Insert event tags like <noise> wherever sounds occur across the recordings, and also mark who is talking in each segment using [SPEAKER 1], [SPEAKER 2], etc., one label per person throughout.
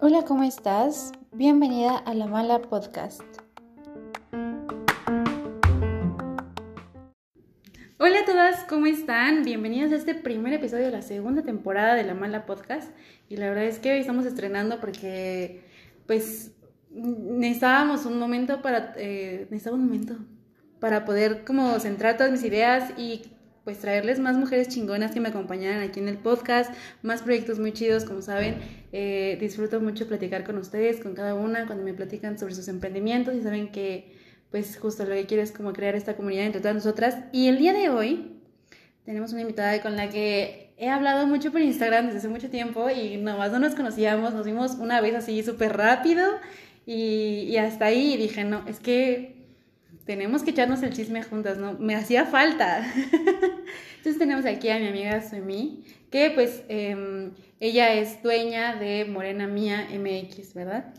[SPEAKER 1] Hola, ¿cómo estás? Bienvenida a La Mala Podcast. Hola a todas, ¿cómo están? Bienvenidas a este primer episodio de la segunda temporada de La Mala Podcast. Y la verdad es que hoy estamos estrenando porque, pues, necesitábamos un momento para, eh, un momento para poder como centrar todas mis ideas y pues traerles más mujeres chingonas que me acompañaran aquí en el podcast, más proyectos muy chidos, como saben, eh, disfruto mucho platicar con ustedes, con cada una, cuando me platican sobre sus emprendimientos y saben que pues justo lo que quiero es como crear esta comunidad entre todas nosotras. Y el día de hoy tenemos una invitada con la que he hablado mucho por Instagram desde hace mucho tiempo y nomás no nos conocíamos, nos vimos una vez así súper rápido y, y hasta ahí dije, no, es que tenemos que echarnos el chisme juntas, ¿no? Me hacía falta. <laughs> Entonces tenemos aquí a mi amiga Suemi, que pues em, ella es dueña de Morena Mía MX, ¿verdad?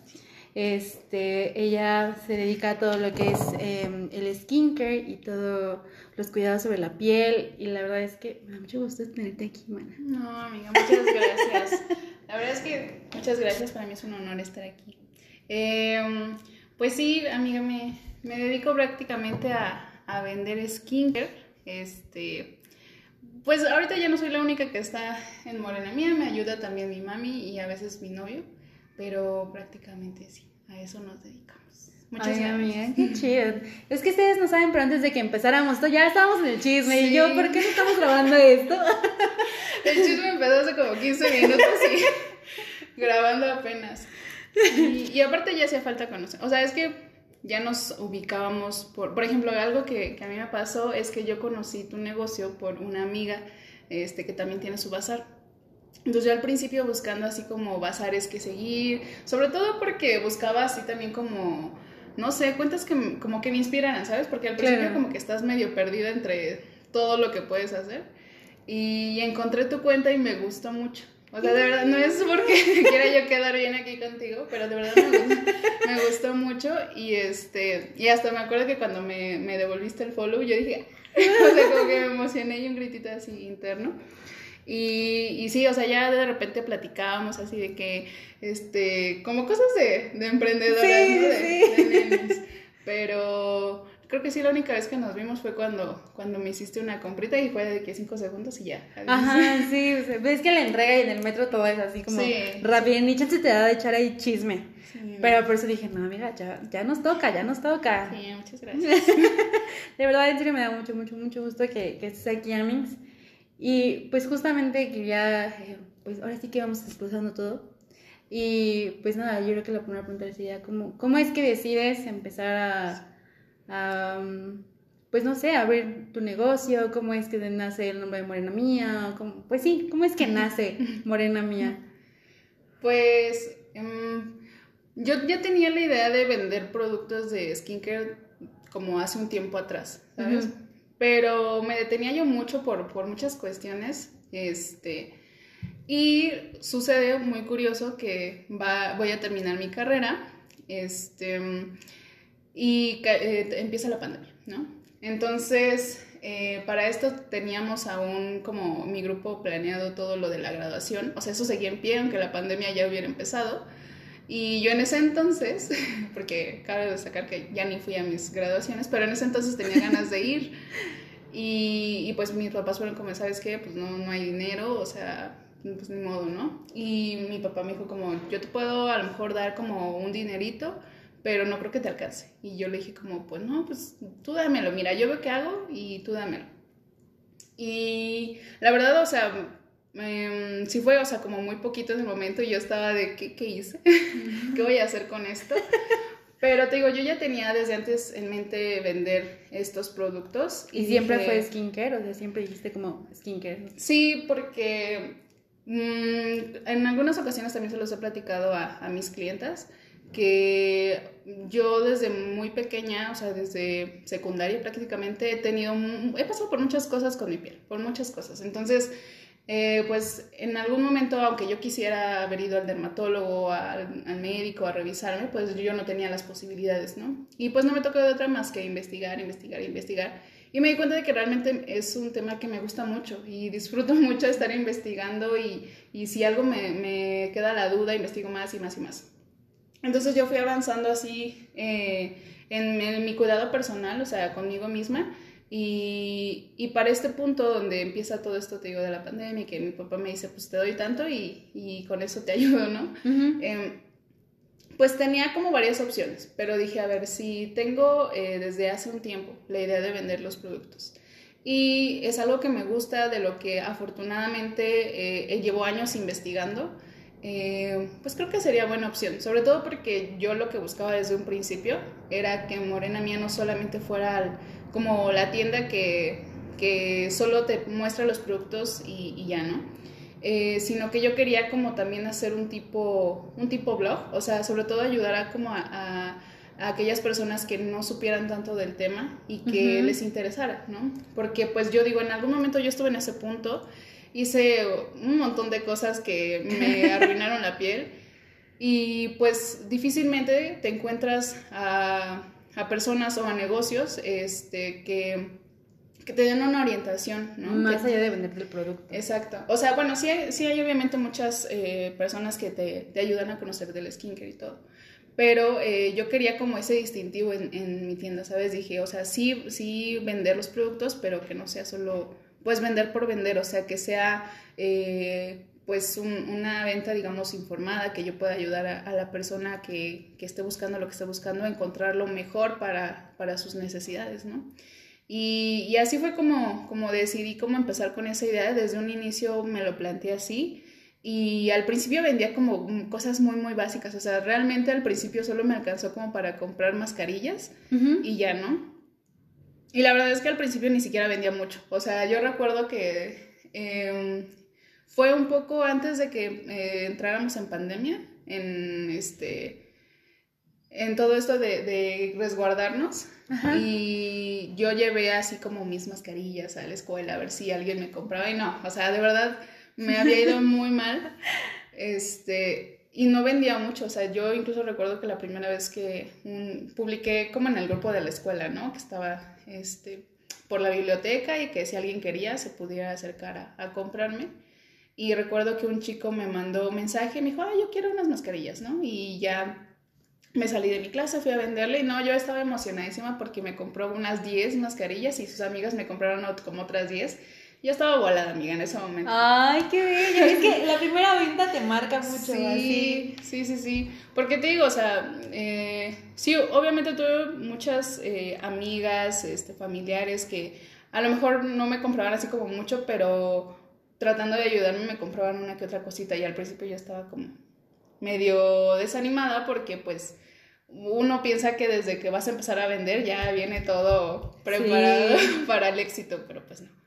[SPEAKER 1] Este, ella se dedica a todo lo que es em, el skincare y todos los cuidados sobre la piel. Y la verdad es que me da mucho gusto tenerte aquí, mana.
[SPEAKER 2] No, amiga, muchas gracias. la verdad es que muchas gracias, para mí es un honor estar aquí. Em, pues sí, amiga, me, me dedico prácticamente a, a vender skincare. Este, pues ahorita ya no soy la única que está en Morena Mía, me ayuda también mi mami y a veces mi novio, pero prácticamente sí, a eso nos dedicamos.
[SPEAKER 1] Muchas gracias. Amiga, qué chido. Es que ustedes no saben, pero antes de que empezáramos, ya estábamos en el chisme y yo, ¿por qué no estamos grabando esto? <laughs>
[SPEAKER 2] el chisme empezó hace como 15 minutos y <laughs> grabando apenas. Y, y aparte ya hacía falta conocer, o sea, es que ya nos ubicábamos por, por ejemplo, algo que, que, a mí me pasó es que yo conocí tu negocio por una amiga este, que también tiene su bazar. Entonces yo al principio buscando así como bazares que seguir, sobre todo porque buscaba así también como, no sé, cuentas que como que me inspiraran, ¿sabes? Porque al principio claro. como que estás medio perdida entre todo lo que puedes hacer. Y encontré tu cuenta y me gustó mucho. O sea, de verdad, no es porque <laughs> quiera yo quedar bien aquí contigo, pero de verdad me gustó, me gustó mucho y este, y hasta me acuerdo que cuando me, me, devolviste el follow, yo dije, <laughs> o sea, como que me emocioné y un gritito así interno. Y, y sí, o sea, ya de repente platicábamos así de que, este, como cosas de, de emprendedoras,
[SPEAKER 1] sí,
[SPEAKER 2] ¿no? De,
[SPEAKER 1] sí.
[SPEAKER 2] de. Pero creo que sí, la única vez que nos vimos fue cuando, cuando me hiciste una comprita y fue de que cinco segundos y ya.
[SPEAKER 1] Adiós. Ajá, <laughs> sí, ves que la entrega y en el metro todo es así como sí, rápido, ni chance te da de echar ahí chisme. Sí, Pero por eso dije, no, amiga, ya, ya nos toca, ya nos toca.
[SPEAKER 2] Sí, muchas <laughs> gracias.
[SPEAKER 1] de verdad, en serio me da mucho, mucho, mucho gusto que, que estés aquí, Amix. Y pues justamente quería, eh, pues ahora sí que vamos explosando todo. Y pues nada, yo creo que la primera pregunta sería, ¿cómo, cómo es que decides empezar a Um, pues no sé, abrir tu negocio, cómo es que nace el nombre de Morena Mía, ¿Cómo, pues sí, cómo es que <laughs> nace Morena Mía.
[SPEAKER 2] Pues um, yo ya tenía la idea de vender productos de skincare como hace un tiempo atrás, ¿sabes? Uh -huh. Pero me detenía yo mucho por, por muchas cuestiones, este, y sucede muy curioso que va, voy a terminar mi carrera, este y eh, empieza la pandemia, ¿no? Entonces, eh, para esto teníamos aún como mi grupo planeado todo lo de la graduación, o sea, eso seguía en pie, aunque la pandemia ya hubiera empezado. Y yo en ese entonces, <laughs> porque cabe destacar que ya ni fui a mis graduaciones, pero en ese entonces tenía ganas de ir. <laughs> Y, y pues mis papás fueron como, ¿sabes qué? Pues no, no hay dinero, o sea, pues ni modo, ¿no? Y mi papá me dijo como, yo te puedo a lo mejor dar como un dinerito, pero no creo que te alcance. Y yo le dije como, pues no, pues tú dámelo, mira, yo veo qué hago y tú dámelo. Y la verdad, o sea, eh, sí fue, o sea, como muy poquito en el momento y yo estaba de, ¿qué, qué hice? <laughs> ¿Qué voy a hacer con esto? Pero te digo, yo ya tenía desde antes en mente vender estos productos.
[SPEAKER 1] ¿Y, ¿Y siempre dije, fue skincare? O sea, siempre dijiste como skincare.
[SPEAKER 2] Sí, porque mmm, en algunas ocasiones también se los he platicado a, a mis clientas que yo desde muy pequeña, o sea, desde secundaria prácticamente he tenido, he pasado por muchas cosas con mi piel, por muchas cosas. Entonces, eh, pues en algún momento, aunque yo quisiera haber ido al dermatólogo, al, al, médico, a revisarme, pues yo no tenía las posibilidades, ¿no? Y pues no me tocó de otra más que investigar, investigar, investigar. Y me di cuenta de que realmente es un tema que me gusta mucho y disfruto <laughs> mucho estar investigando y, y si algo me, me, queda la duda, investigo más y más y más. Entonces yo fui avanzando así eh, en, en, mi cuidado personal, o sea, conmigo misma. Y, y, para este punto donde empieza todo esto, te digo, de la pandemia, que mi papá me dice, pues te doy tanto y, y con eso te <laughs> ayudo, ¿no? eh, pues tenía como varias opciones, pero dije, a ver, si tengo eh, desde hace un tiempo la idea de vender los productos y es algo que me gusta, de lo que afortunadamente eh, llevo años investigando, eh, pues creo que sería buena opción, sobre todo porque yo lo que buscaba desde un principio era que Morena Mía no solamente fuera como la tienda que, que solo te muestra los productos y, y ya, ¿no? Eh, sino que yo quería como también hacer un tipo, un tipo blog, o sea, sobre todo ayudar a como a, a, a aquellas personas que no supieran tanto del tema y que uh -huh. les interesara, ¿no? Porque pues yo digo, en algún momento yo estuve en ese punto, hice un montón de cosas que me <laughs> arruinaron la piel y pues difícilmente te encuentras a, a personas o a negocios este, que que te den una orientación, ¿no?
[SPEAKER 1] Más
[SPEAKER 2] que,
[SPEAKER 1] allá de venderte el producto.
[SPEAKER 2] Exacto. O sea, bueno, sí hay, sí hay obviamente muchas eh, personas que te, te, ayudan a conocer del skincare y todo. Pero eh, yo quería como ese distintivo en, en, mi tienda, ¿sabes? Dije, o sea, sí, sí vender los productos, pero que no sea solo, pues vender por vender, o sea, que sea eh, pues un, una venta, digamos, informada, que yo pueda ayudar a, a la persona que, que, esté buscando lo que esté buscando a encontrar lo mejor para, para sus necesidades, ¿no? Y, y, así fue como, como decidí cómo empezar con esa idea. Desde un inicio me lo planteé así. Y al principio vendía como cosas muy, muy básicas. O sea, realmente al principio solo me alcanzó como para comprar mascarillas uh -huh. y ya, ¿no? Y la verdad es que al principio ni siquiera vendía mucho. O sea, yo recuerdo que eh, fue un poco antes de que eh, entráramos en pandemia, en este en todo esto de, de resguardarnos. Ajá. Y yo llevé así como mis mascarillas a la escuela a ver si alguien me compraba y no, o sea, de verdad me había ido muy mal. <laughs> Este, y no vendía mucho, o sea, yo incluso recuerdo que la primera vez que publiqué como en el grupo de la escuela, ¿no? Que estaba este, por la biblioteca y que si alguien quería se pudiera acercar a, a comprarme. Y recuerdo que un chico me mandó un mensaje y me dijo, ah, yo quiero unas mascarillas, ¿no? Y ya me salí de mi clase, fui a venderle y no, yo estaba emocionadísima porque me compró unas 10 mascarillas y sus amigas me compraron como otras 10. Yo estaba volada, amiga, en ese momento.
[SPEAKER 1] Ay, qué bello. Es que la primera venta te marca mucho.
[SPEAKER 2] Sí,
[SPEAKER 1] así.
[SPEAKER 2] sí, sí, sí. Porque te digo, o sea, eh, sí, obviamente tuve muchas eh, amigas, este, familiares que a lo mejor no me compraban así como mucho, pero tratando de ayudarme me compraban una que otra cosita y al principio yo estaba como medio desanimada porque pues uno piensa que desde que vas a empezar a vender ya viene todo preparado sí. <laughs> para el éxito, pero pues no.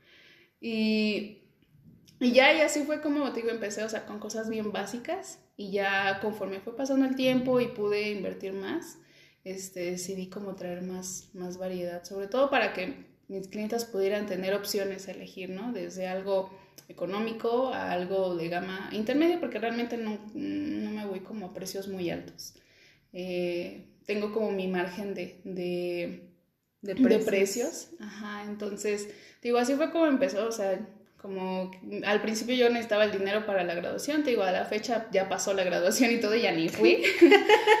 [SPEAKER 2] Y, ya, y así fue como te digo, empecé, o sea, con cosas bien básicas y ya conforme fue pasando el tiempo y pude invertir más, este, decidí como traer más, más variedad, sobre todo para que mis clientes pudieran tener opciones a elegir, ¿no? Desde algo económico a algo de gama intermedia, porque realmente no, no me voy como a precios muy altos. Eh, tengo como mi margen de, de precios. De precios. Ajá, entonces, digo, así fue como empezó, o sea, como al principio yo necesitaba el dinero para la graduación, te digo, a la fecha ya pasó la graduación y todo, y ya ni fui.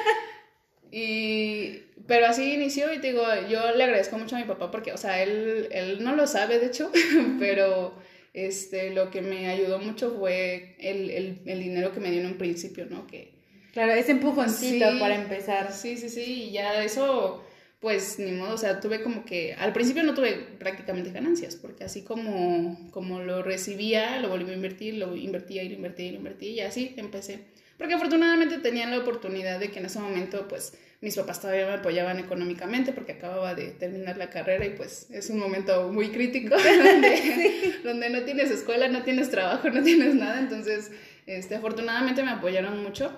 [SPEAKER 2] <laughs> y, pero así inició y te digo, yo le agradezco mucho a mi papá porque, o sea, él, él no lo sabe, de hecho, <laughs> pero este, lo que me ayudó mucho fue el, el, el, dinero que me dio en un principio, ¿no? Que,
[SPEAKER 1] claro, ese empujoncito sí, para empezar.
[SPEAKER 2] Sí, sí, sí, y ya eso, pues ni modo, o sea, tuve como que, al principio no tuve prácticamente ganancias, porque así como, como lo recibía, lo volví a invertir, lo invertía y lo invertía y lo invertía, y así empecé. Porque afortunadamente tenía la oportunidad de que en ese momento, pues, mis papás todavía me apoyaban económicamente porque acababa de terminar la carrera y pues es un momento muy crítico <laughs> donde, donde no tienes escuela, no tienes trabajo, no tienes nada. Entonces, este, afortunadamente me apoyaron mucho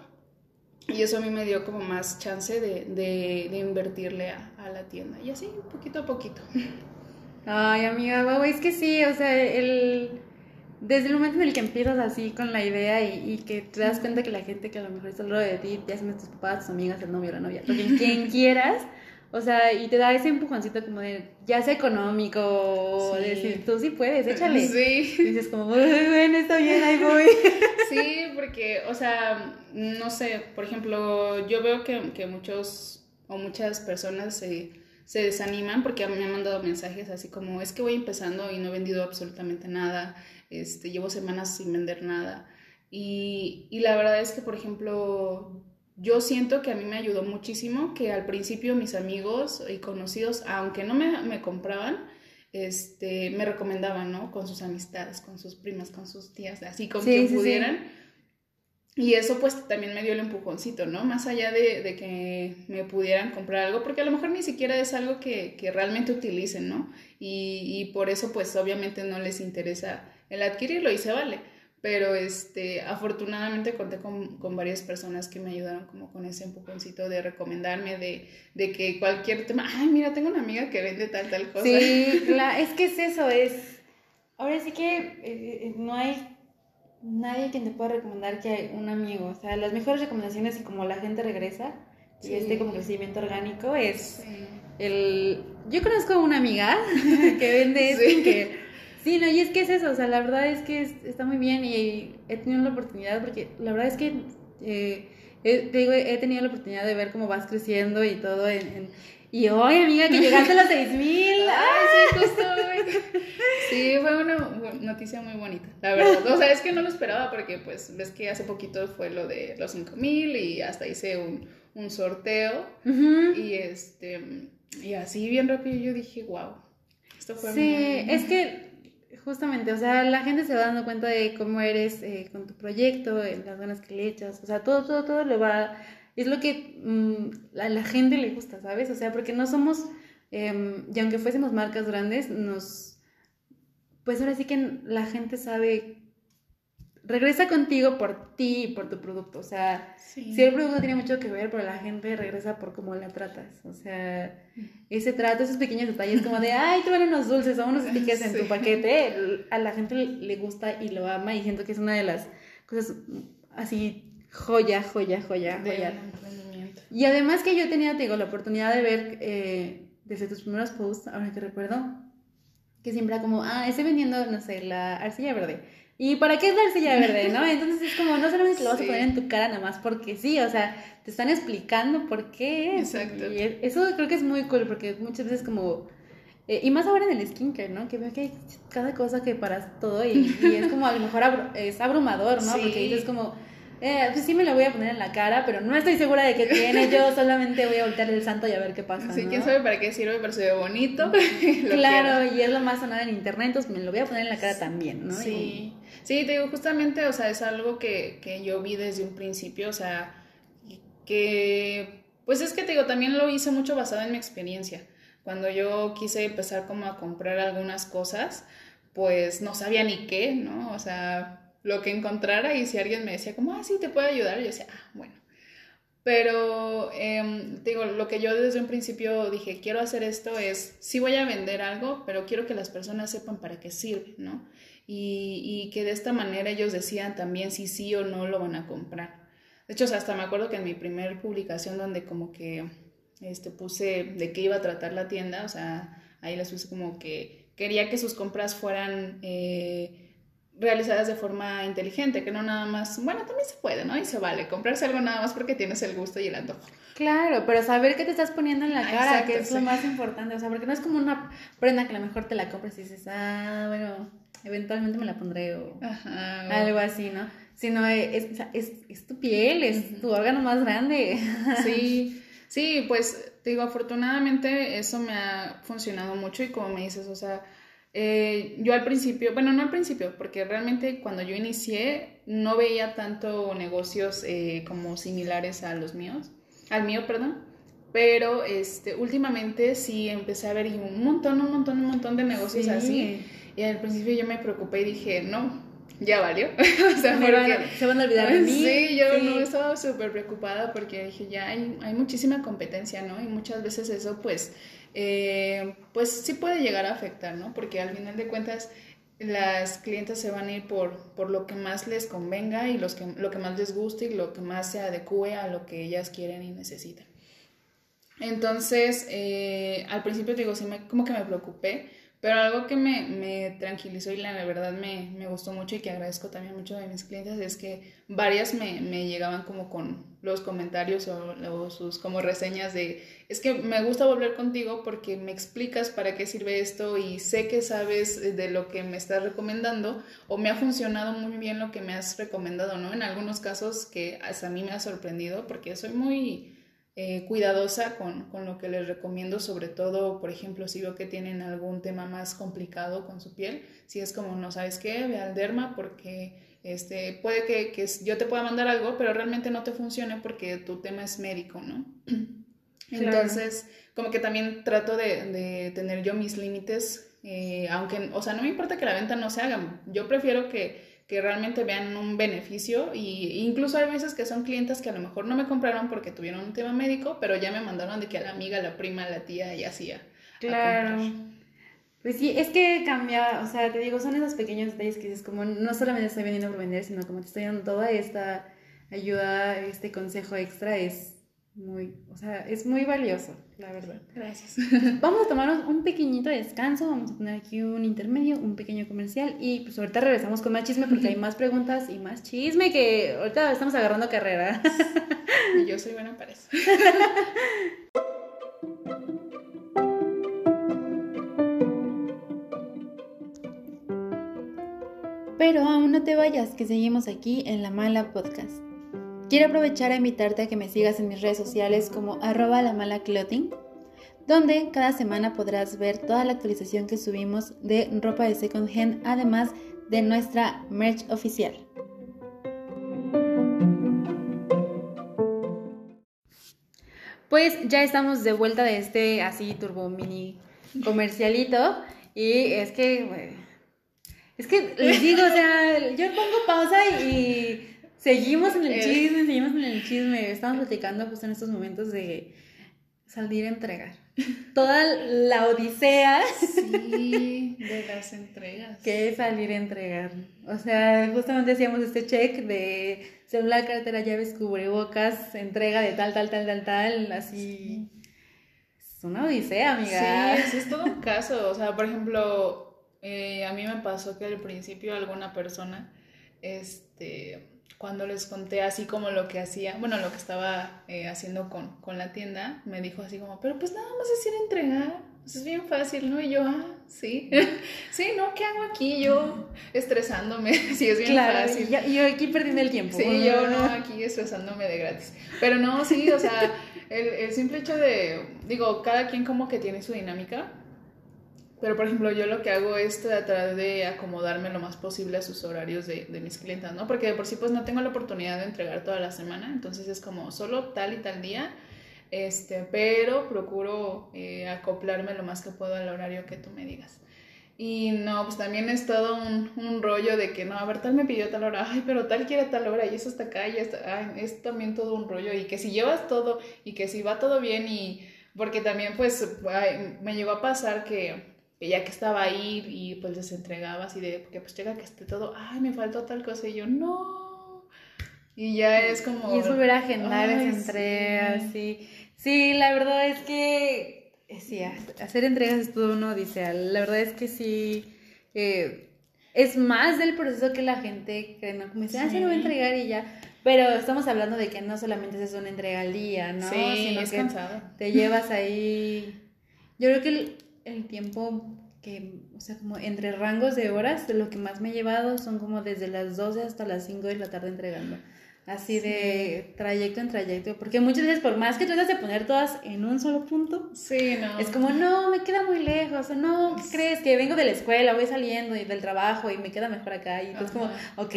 [SPEAKER 2] y eso a mí me dio como más chance de, de, de invertirle a, a, la tienda. Y así, poquito a poquito.
[SPEAKER 1] Ay, amiga, wow, es que sí, o sea, el desde el momento en el que empiezas así con la idea y, y, que te das cuenta que la gente que a lo mejor está al lado de ti, ya sean tus papás, tus amigas, el novio, la novia, quien <laughs> quieras, O sea, y te da ese empujoncito como de, ya sea económico, o de decir, tú sí puedes, échale.
[SPEAKER 2] Sí.
[SPEAKER 1] Y dices como, bueno, está bien, ahí voy. <laughs>
[SPEAKER 2] Sí, porque, o sea, no sé, por ejemplo, yo veo que, que muchos o muchas personas se, se desaniman porque a mí me han mandado mensajes así como, es que voy empezando y no he vendido absolutamente nada, este, llevo semanas sin vender nada. Y, y la verdad es que, por ejemplo, yo siento que a mí me ayudó muchísimo que al principio mis amigos y conocidos, aunque no me, me compraban, este, me recomendaban, ¿no? Con sus amistades, con sus primas, con sus tías, así con
[SPEAKER 1] Sí,
[SPEAKER 2] quien
[SPEAKER 1] sí, sí.
[SPEAKER 2] pudieran. Y eso pues también me dio el empujoncito, ¿no? Más allá de, de que me pudieran comprar algo, porque a lo mejor ni siquiera es algo que, que realmente utilicen, ¿no? Y, y por eso pues obviamente no les interesa el adquirirlo y se vale. Pero este, afortunadamente conté con, con varias personas que me ayudaron como con ese empujoncito de recomendarme, de, de que cualquier tema, ay, mira, tengo una amiga que vende tal, tal cosa.
[SPEAKER 1] Sí, la- <laughs> es que es eso, es... Ahora sí que eh, eh, no hay nadie quien te pueda recomendar que hay un amigo. O sea, las mejores recomendaciones y como la gente regresa y este como crecimiento orgánico es
[SPEAKER 2] Sí.
[SPEAKER 1] el... Yo conozco a una amiga <laughs> que vende esto
[SPEAKER 2] Sí.
[SPEAKER 1] que... Sí, no, y es que es eso, o sea, la verdad es que es- está muy bien y he tenido la oportunidad porque la verdad es que... eh, he, te digo, he tenido la oportunidad de ver cómo vas creciendo y todo en... en- y hoy, amiga, que llegaste a los 6000. <laughs>
[SPEAKER 2] Ay, sí, justo. Sí, fue una noticia muy bonita, la verdad. O sea, es que no lo esperaba porque, pues, ves que hace poquito fue lo de los 5000 y hasta hice un, un sorteo y este, y así bien rápido yo dije, wow, esto fue
[SPEAKER 1] Sí,
[SPEAKER 2] muy-
[SPEAKER 1] es que justamente, o sea, la gente se va dando cuenta de cómo eres eh, con tu proyecto, las ganas que le echas, o sea, todo, todo, todo lo va, es lo que mm, a la gente le gusta, ¿sabes? O sea, porque no somos, em, y aunque fuésemos marcas grandes, nos, pues ahora sí que la gente sabe, regresa contigo por ti y por tu producto, o sea,
[SPEAKER 2] Sí.
[SPEAKER 1] Sí, el producto tiene mucho que ver, pero la gente regresa por cómo la tratas. O sea, ese trato, esos pequeños detalles como de, ay, te van unos dulces o unos stickers en tu paquete, a la gente le gusta y lo ama y siento que es una de las cosas mm, así, joya, joya, joya, joya. Y además que yo tenido, te digo, la oportunidad de ver eh, desde tus primeros posts, ahora que recuerdo, que siempre era como, ah, estoy vendiendo, no sé, la arcilla verde. ¿Y para qué es la arcilla <laughs> verde, no? Entonces es como, no solamente lo vas a poner en tu cara nada más porque sí, o sea, te están explicando por qué es.
[SPEAKER 2] Exacto.
[SPEAKER 1] Y es- eso creo que es muy cool porque muchas veces como... eh, y más ahora en el skincare, ¿no? Que veo que hay cada cosa que para todo y, y es como a lo mejor abru- es abrumador, ¿no?
[SPEAKER 2] Sí.
[SPEAKER 1] Porque dices como, eh, pues sí me lo voy a poner en la cara, pero no estoy segura de qué tiene. Yo <laughs> solamente voy a voltear el santo y a ver qué pasa.
[SPEAKER 2] Sí,
[SPEAKER 1] ¿no?
[SPEAKER 2] quién sabe para qué sirve, pero se ve bonito. <laughs>
[SPEAKER 1] Claro,
[SPEAKER 2] quiero.
[SPEAKER 1] y es lo más sonado en internet, entonces me lo voy a poner en la cara también, ¿no?
[SPEAKER 2] Sí, sí, te digo, justamente, o sea, es algo que, que yo vi desde un principio, o sea, que, pues es que te digo, también lo hice mucho basado en mi experiencia. Cuando yo quise empezar como a comprar algunas cosas, pues no sabía ni qué, ¿no? O sea, lo que encontrara y si alguien me decía como, ah, sí, te puedo ayudar, yo decía, ah, bueno. Pero, em, te digo, lo que yo desde un principio dije, quiero hacer esto es, sí voy a vender algo, pero quiero que las personas sepan para qué sirve, ¿no? Y, y que de esta manera ellos decían también si sí o no lo van a comprar. De hecho, hasta me acuerdo que en mi primer publicación donde como que este, puse de qué iba a tratar la tienda, o sea, ahí les puse como que quería que sus compras fueran eh, realizadas de forma inteligente, que no nada más, bueno, también se puede, ¿no? Y se vale comprarse algo nada más porque tienes el gusto y el antojo.
[SPEAKER 1] Claro, pero saber qué te estás poniendo en la
[SPEAKER 2] Ah,
[SPEAKER 1] cara,
[SPEAKER 2] exacto,
[SPEAKER 1] que es lo más importante, o sea, porque no es como una prenda que a lo mejor te la compras y dices, ah, bueno, eventualmente me la pondré o
[SPEAKER 2] Ajá.
[SPEAKER 1] algo así, ¿no? Sino es, es, es tu piel, es tu órgano más grande. <laughs>
[SPEAKER 2] Sí, sí, pues te digo, afortunadamente eso me ha funcionado mucho y como me dices, o sea, eh, yo al principio, bueno, no al principio, porque realmente cuando yo inicié no veía tanto negocios eh, como similares a los míos, al mío, perdón, pero este, últimamente sí empecé a ver un montón, un montón, un montón de negocios
[SPEAKER 1] Sí.
[SPEAKER 2] así y al principio yo me preocupé y dije, no, ya valió, <laughs> o sea,
[SPEAKER 1] Me van a-
[SPEAKER 2] porque...
[SPEAKER 1] se van a olvidar de mí. <laughs>
[SPEAKER 2] Sí, yo
[SPEAKER 1] Sí.
[SPEAKER 2] no estaba súper preocupada porque dije, ya hay, hay muchísima competencia, ¿no? Y muchas veces eso, pues, eh, pues sí puede llegar a afectar, ¿no? Porque al final de cuentas las clientes se van a ir por, por lo que más les convenga y los que, lo que más les guste y lo que más se adecue a lo que ellas quieren y necesitan. Entonces, eh, al principio digo, sí, me, como que me preocupé, pero algo que me, me tranquilizó y la, verdad me, me, gustó mucho y que agradezco también mucho de mis clientes es que varias me, me llegaban como con los comentarios o, o, sus como reseñas de, es que me gusta volver contigo porque me explicas para qué sirve esto y sé que sabes de lo que me estás recomendando o me ha funcionado muy bien lo que me has recomendado, ¿no? En algunos casos que hasta a mí me ha sorprendido porque soy muy eh, cuidadosa con, con, lo que les recomiendo, sobre todo, por ejemplo, si veo que tienen algún tema más complicado con su piel, si es como, no sabes qué, ve al derma porque este, puede que, que yo te pueda mandar algo, pero realmente no te funcione porque tu tema es médico, ¿no? <clears throat> Entonces, como que también trato de, de tener yo mis límites, eh, aunque, o sea, no me importa que la venta no se haga, yo prefiero que que realmente vean un beneficio y incluso hay veces que son clientes que a lo mejor no me compraron porque tuvieron un tema médico, pero ya me mandaron de que a la amiga, la prima, la tía y así
[SPEAKER 1] Claro. pues sí, es que cambia, o sea, te digo, son esos pequeños detalles que dices como no solamente estoy vendiendo por vender, sino como te estoy dando toda esta ayuda, este consejo extra es muy, o sea, es muy valioso, la verdad.
[SPEAKER 2] Gracias. <laughs>
[SPEAKER 1] Vamos a tomarnos un pequeñito descanso, vamos a poner aquí un intermedio, un pequeño comercial y pues ahorita regresamos con más chisme porque hay más preguntas y más chisme que ahorita estamos agarrando carrera.
[SPEAKER 2] Y <laughs> yo soy buena para eso. <laughs>
[SPEAKER 1] Pero aún no te vayas, que seguimos aquí en La Mala Podcast. Quiero aprovechar a invitarte a que me sigas en mis redes sociales como arroba la mala clothing, donde cada semana podrás ver toda la actualización que subimos de ropa de second hand, además de nuestra merch oficial. Pues ya estamos de vuelta de este así turbo mini comercialito y es que es que les digo, o sea, yo pongo pausa y Seguimos en el eh. chisme, seguimos en el chisme. Estamos platicando justo en estos momentos de salir a entregar. Toda la odisea.
[SPEAKER 2] Sí, de las entregas.
[SPEAKER 1] Que es salir a entregar. O sea, justamente hacíamos este check de celular, cartera, llaves, cubrebocas, entrega de tal, tal, tal, tal, tal, así. Es una odisea, amiga.
[SPEAKER 2] Sí, es todo un caso. O sea, por ejemplo, eh, a mí me pasó que al principio alguna persona, este cuando les conté así como lo que hacía, bueno, lo que estaba eh, haciendo con, con, la tienda, me dijo así como, pero pues nada más es ir a entregar, pues es bien fácil, ¿no? Y yo, ah, sí, <laughs> sí, ¿no? ¿Qué hago aquí? Yo estresándome, <laughs> sí, es bien fácil.
[SPEAKER 1] Y yo aquí perdiendo el tiempo.
[SPEAKER 2] Sí, yo no, aquí estresándome de gratis. Pero no, sí, o sea, el, el simple hecho de, digo, cada quien como que tiene su dinámica pero, por ejemplo, yo lo que hago es tratar de acomodarme lo más posible a sus horarios de, de, mis clientas, ¿no? Porque de por sí, pues no tengo la oportunidad de entregar toda la semana, entonces es como solo tal y tal día, este, pero procuro eh, acoplarme lo más que puedo al horario que tú me digas. Y no, pues también es todo un, un, rollo de que no, a ver, tal me pidió tal hora, ay, pero tal quiere tal hora, y eso está acá, y está, ay, es también todo un rollo, y que si llevas todo, y que si va todo bien, y porque también, pues, ay, me llegó a pasar que ya que estaba ahí y pues les entregaba así de, que pues llega que esté todo, ay, me faltó tal cosa y yo, no. Y ya es como...
[SPEAKER 1] Y es volver a agendar esa entrega, sí. sí. la verdad es que, eh, sí, hacer entregas es todo uno dice, la verdad es que sí, eh, es más del proceso que la gente cree, ¿no? Como dice, ah, sí, lo voy a entregar y ya. Pero estamos hablando de que no solamente es una entrega al día, ¿no?
[SPEAKER 2] Sí, Sino es que cansado.
[SPEAKER 1] te llevas ahí... Yo creo que el, tiempo que, o sea, como entre rangos de horas, de lo que más me he llevado son como desde las 12 hasta las 5 de la tarde entregando. Así de trayecto en trayecto. Porque muchas veces, por más que tratas de poner todas en un solo punto,
[SPEAKER 2] sí, no.
[SPEAKER 1] es como, no, me queda muy lejos. O no, ¿qué crees? Que vengo de la escuela, voy saliendo y del trabajo y me queda mejor acá. Y entonces, como, ok.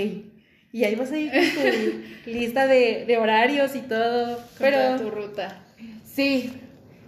[SPEAKER 1] Y ahí vas a ir con tu <laughs> lista de, de horarios y todo. pero
[SPEAKER 2] tu ruta.
[SPEAKER 1] Sí,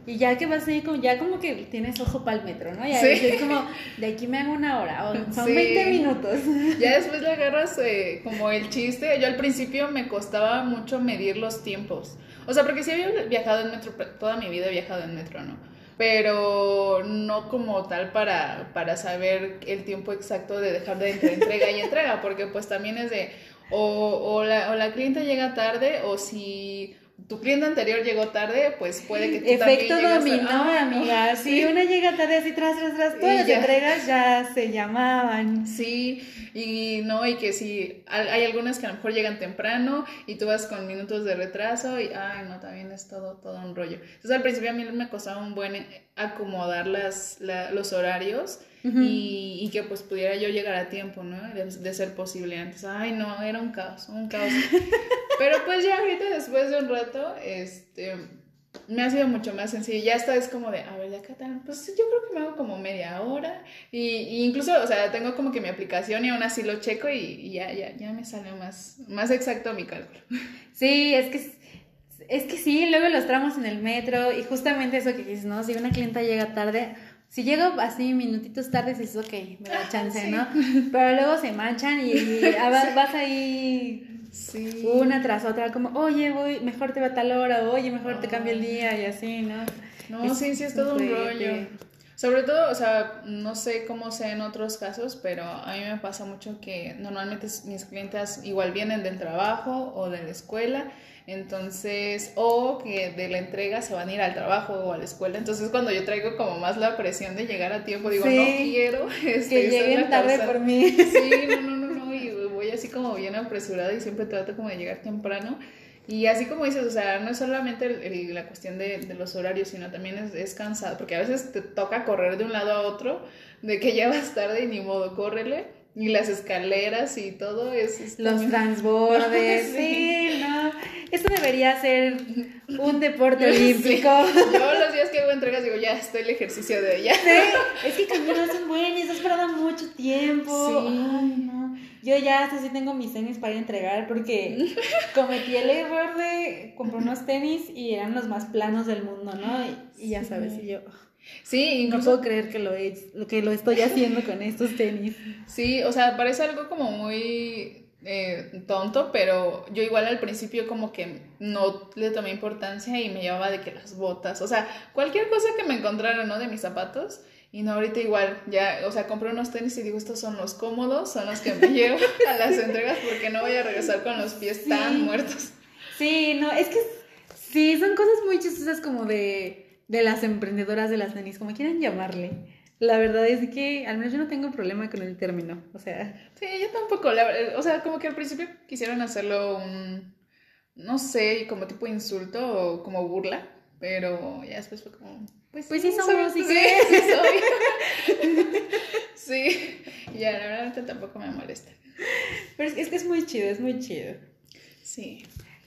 [SPEAKER 1] y ya que vas ahí, como, ya como que tienes ojo para el metro, ¿no? Ya es como, de aquí me hago una hora, o son 20 minutos. <laughs>
[SPEAKER 2] Ya después le agarras eh, como el chiste. Yo al principio me costaba mucho medir los tiempos. O sea, porque sí había viajado en metro, toda mi vida he viajado en metro, ¿no? Pero no como tal para, para saber el tiempo exacto de dejar de entrega y entrega, porque pues también es de, o, o, la, o la cliente llega tarde, o si tu cliente anterior llegó tarde, pues puede que tú
[SPEAKER 1] Efecto
[SPEAKER 2] también
[SPEAKER 1] dominó,
[SPEAKER 2] Ah,
[SPEAKER 1] amiga. <laughs> Si una llega tarde así tras, tras, tras, todas las entregas ya se llamaban.
[SPEAKER 2] Sí, y no, y que si hay hay algunas que a lo mejor llegan temprano y tú vas con minutos de retraso y, ay, no, también es todo, todo un rollo. Entonces al principio a mí me costaba un buen acomodar las, la- los horarios y, y que pues pudiera yo llegar a tiempo, ¿no? De, de ser posible antes. Ay, no, era un caos, un caos. <laughs> Pero pues ya ahorita después de un rato, este, me ha sido mucho más sencillo. Ya esta es como de, a ver, ya Catán, pues yo creo que me hago como media hora. Y, y incluso, o sea, tengo como que mi aplicación y aún así lo checo y, y ya, ya, ya me sale más, más exacto mi cálculo. <laughs>
[SPEAKER 1] Sí, es que es que sí, luego los tramos en el metro y justamente eso que dices, ¿no? Si una clienta llega tarde, si llego así minutitos tarde, dices, ok, me da chance,
[SPEAKER 2] sí.
[SPEAKER 1] ¿no? Pero luego se manchan y, y <laughs> vas, vas ahí
[SPEAKER 2] Sí.
[SPEAKER 1] una tras otra, como, oye, voy, mejor te va a tal hora, oye, mejor te cambio el día y así, ¿no?
[SPEAKER 2] No,
[SPEAKER 1] Es
[SPEAKER 2] sí, sí, es todo un rollo. Sobre todo, o sea, no sé cómo sea en otros casos, pero a mí me pasa mucho que normalmente mis clientes igual vienen del trabajo o de la escuela, entonces, o que de la entrega se van a ir al trabajo o a la escuela, entonces cuando yo traigo como más la presión de llegar a tiempo, digo,
[SPEAKER 1] Sí.
[SPEAKER 2] no quiero <laughs> este,
[SPEAKER 1] Que lleguen tarde por mí.
[SPEAKER 2] Sí, no, no, no, <laughs> no, y voy así como bien apresurada y siempre trato como de llegar temprano. Y así como dices, o sea, no es solamente el- el- la cuestión de, de los horarios, sino también es, es cansado, porque a veces te toca correr de un lado a otro, de que ya vas tarde y ni modo, córrele. Y las escaleras y todo es... es
[SPEAKER 1] Los
[SPEAKER 2] también-
[SPEAKER 1] transbordes, <laughs>
[SPEAKER 2] Sí.
[SPEAKER 1] sí, no. Esto debería ser un deporte <laughs>
[SPEAKER 2] Sí.
[SPEAKER 1] olímpico.
[SPEAKER 2] Yo los días que hago entregas digo, ya, estoy el ejercicio de ella.
[SPEAKER 1] Sí, es que caminar es un buen y estás parada mucho tiempo.
[SPEAKER 2] Sí.
[SPEAKER 1] Ay, no. Yo ya hasta sí tengo mis tenis para ir a entregar porque cometí el error de comprar unos tenis y eran los más planos del mundo, ¿no? Y, y ya sabes, y yo
[SPEAKER 2] Sí,
[SPEAKER 1] no
[SPEAKER 2] incluso
[SPEAKER 1] puedo creer que lo, he, que lo estoy haciendo con estos tenis. <laughs>
[SPEAKER 2] Sí, o sea, parece algo como muy eh, tonto, pero yo igual al principio como que no le tomé importancia y me llevaba de que las botas, o sea, cualquier cosa que me encontrara, ¿no? De mis zapatos. Y no, ahorita igual, ya, o sea, compré unos tenis y digo, estos son los cómodos, son los que me <laughs> llevo a las entregas porque no voy a regresar con los pies
[SPEAKER 1] Sí.
[SPEAKER 2] tan muertos.
[SPEAKER 1] Sí, no, es que sí, son cosas muy chistosas como de, de las emprendedoras de las tenis, como quieran llamarle. La verdad es que al menos yo no tengo problema con el término, o sea,
[SPEAKER 2] Sí, yo tampoco, la o sea, como que al principio quisieron hacerlo un, no sé, como tipo insulto o como burla, pero ya después fue como, pues,
[SPEAKER 1] Pues sí
[SPEAKER 2] soy-
[SPEAKER 1] somos, ¿y
[SPEAKER 2] sí, <laughs> sí soy. <laughs> sí, ya, la verdad tampoco me molesta.
[SPEAKER 1] pero es que es muy chido, es muy chido.
[SPEAKER 2] Sí.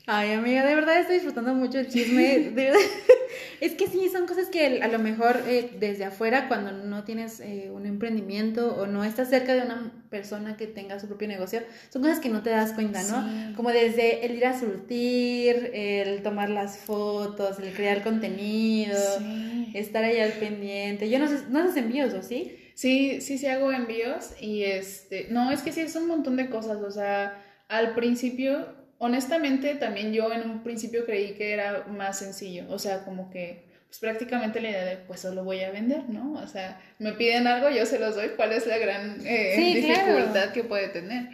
[SPEAKER 1] Ay, amiga, de verdad estoy disfrutando mucho el chisme. de. <laughs> Es que sí, son cosas que a lo mejor eh, desde afuera, cuando no tienes eh, un emprendimiento o no estás cerca de una persona que tenga su propio negocio, son cosas que no te das cuenta, ¿no?
[SPEAKER 2] Sí.
[SPEAKER 1] Como desde el ir a surtir, el tomar las fotos, el crear contenido,
[SPEAKER 2] Sí.
[SPEAKER 1] estar ahí al pendiente. Yo no sé, no haces envíos, ¿o sí?
[SPEAKER 2] Sí, sí, sí hago envíos y este, no, es que sí, es un montón de cosas, o sea, al principio, honestamente, también yo en un principio creí que era más sencillo, o sea, como que, pues prácticamente la idea de, pues solo voy a vender, ¿no? O sea, me piden algo, yo se los doy, ¿cuál es la gran eh,
[SPEAKER 1] Sí, claro.
[SPEAKER 2] dificultad que puede tener?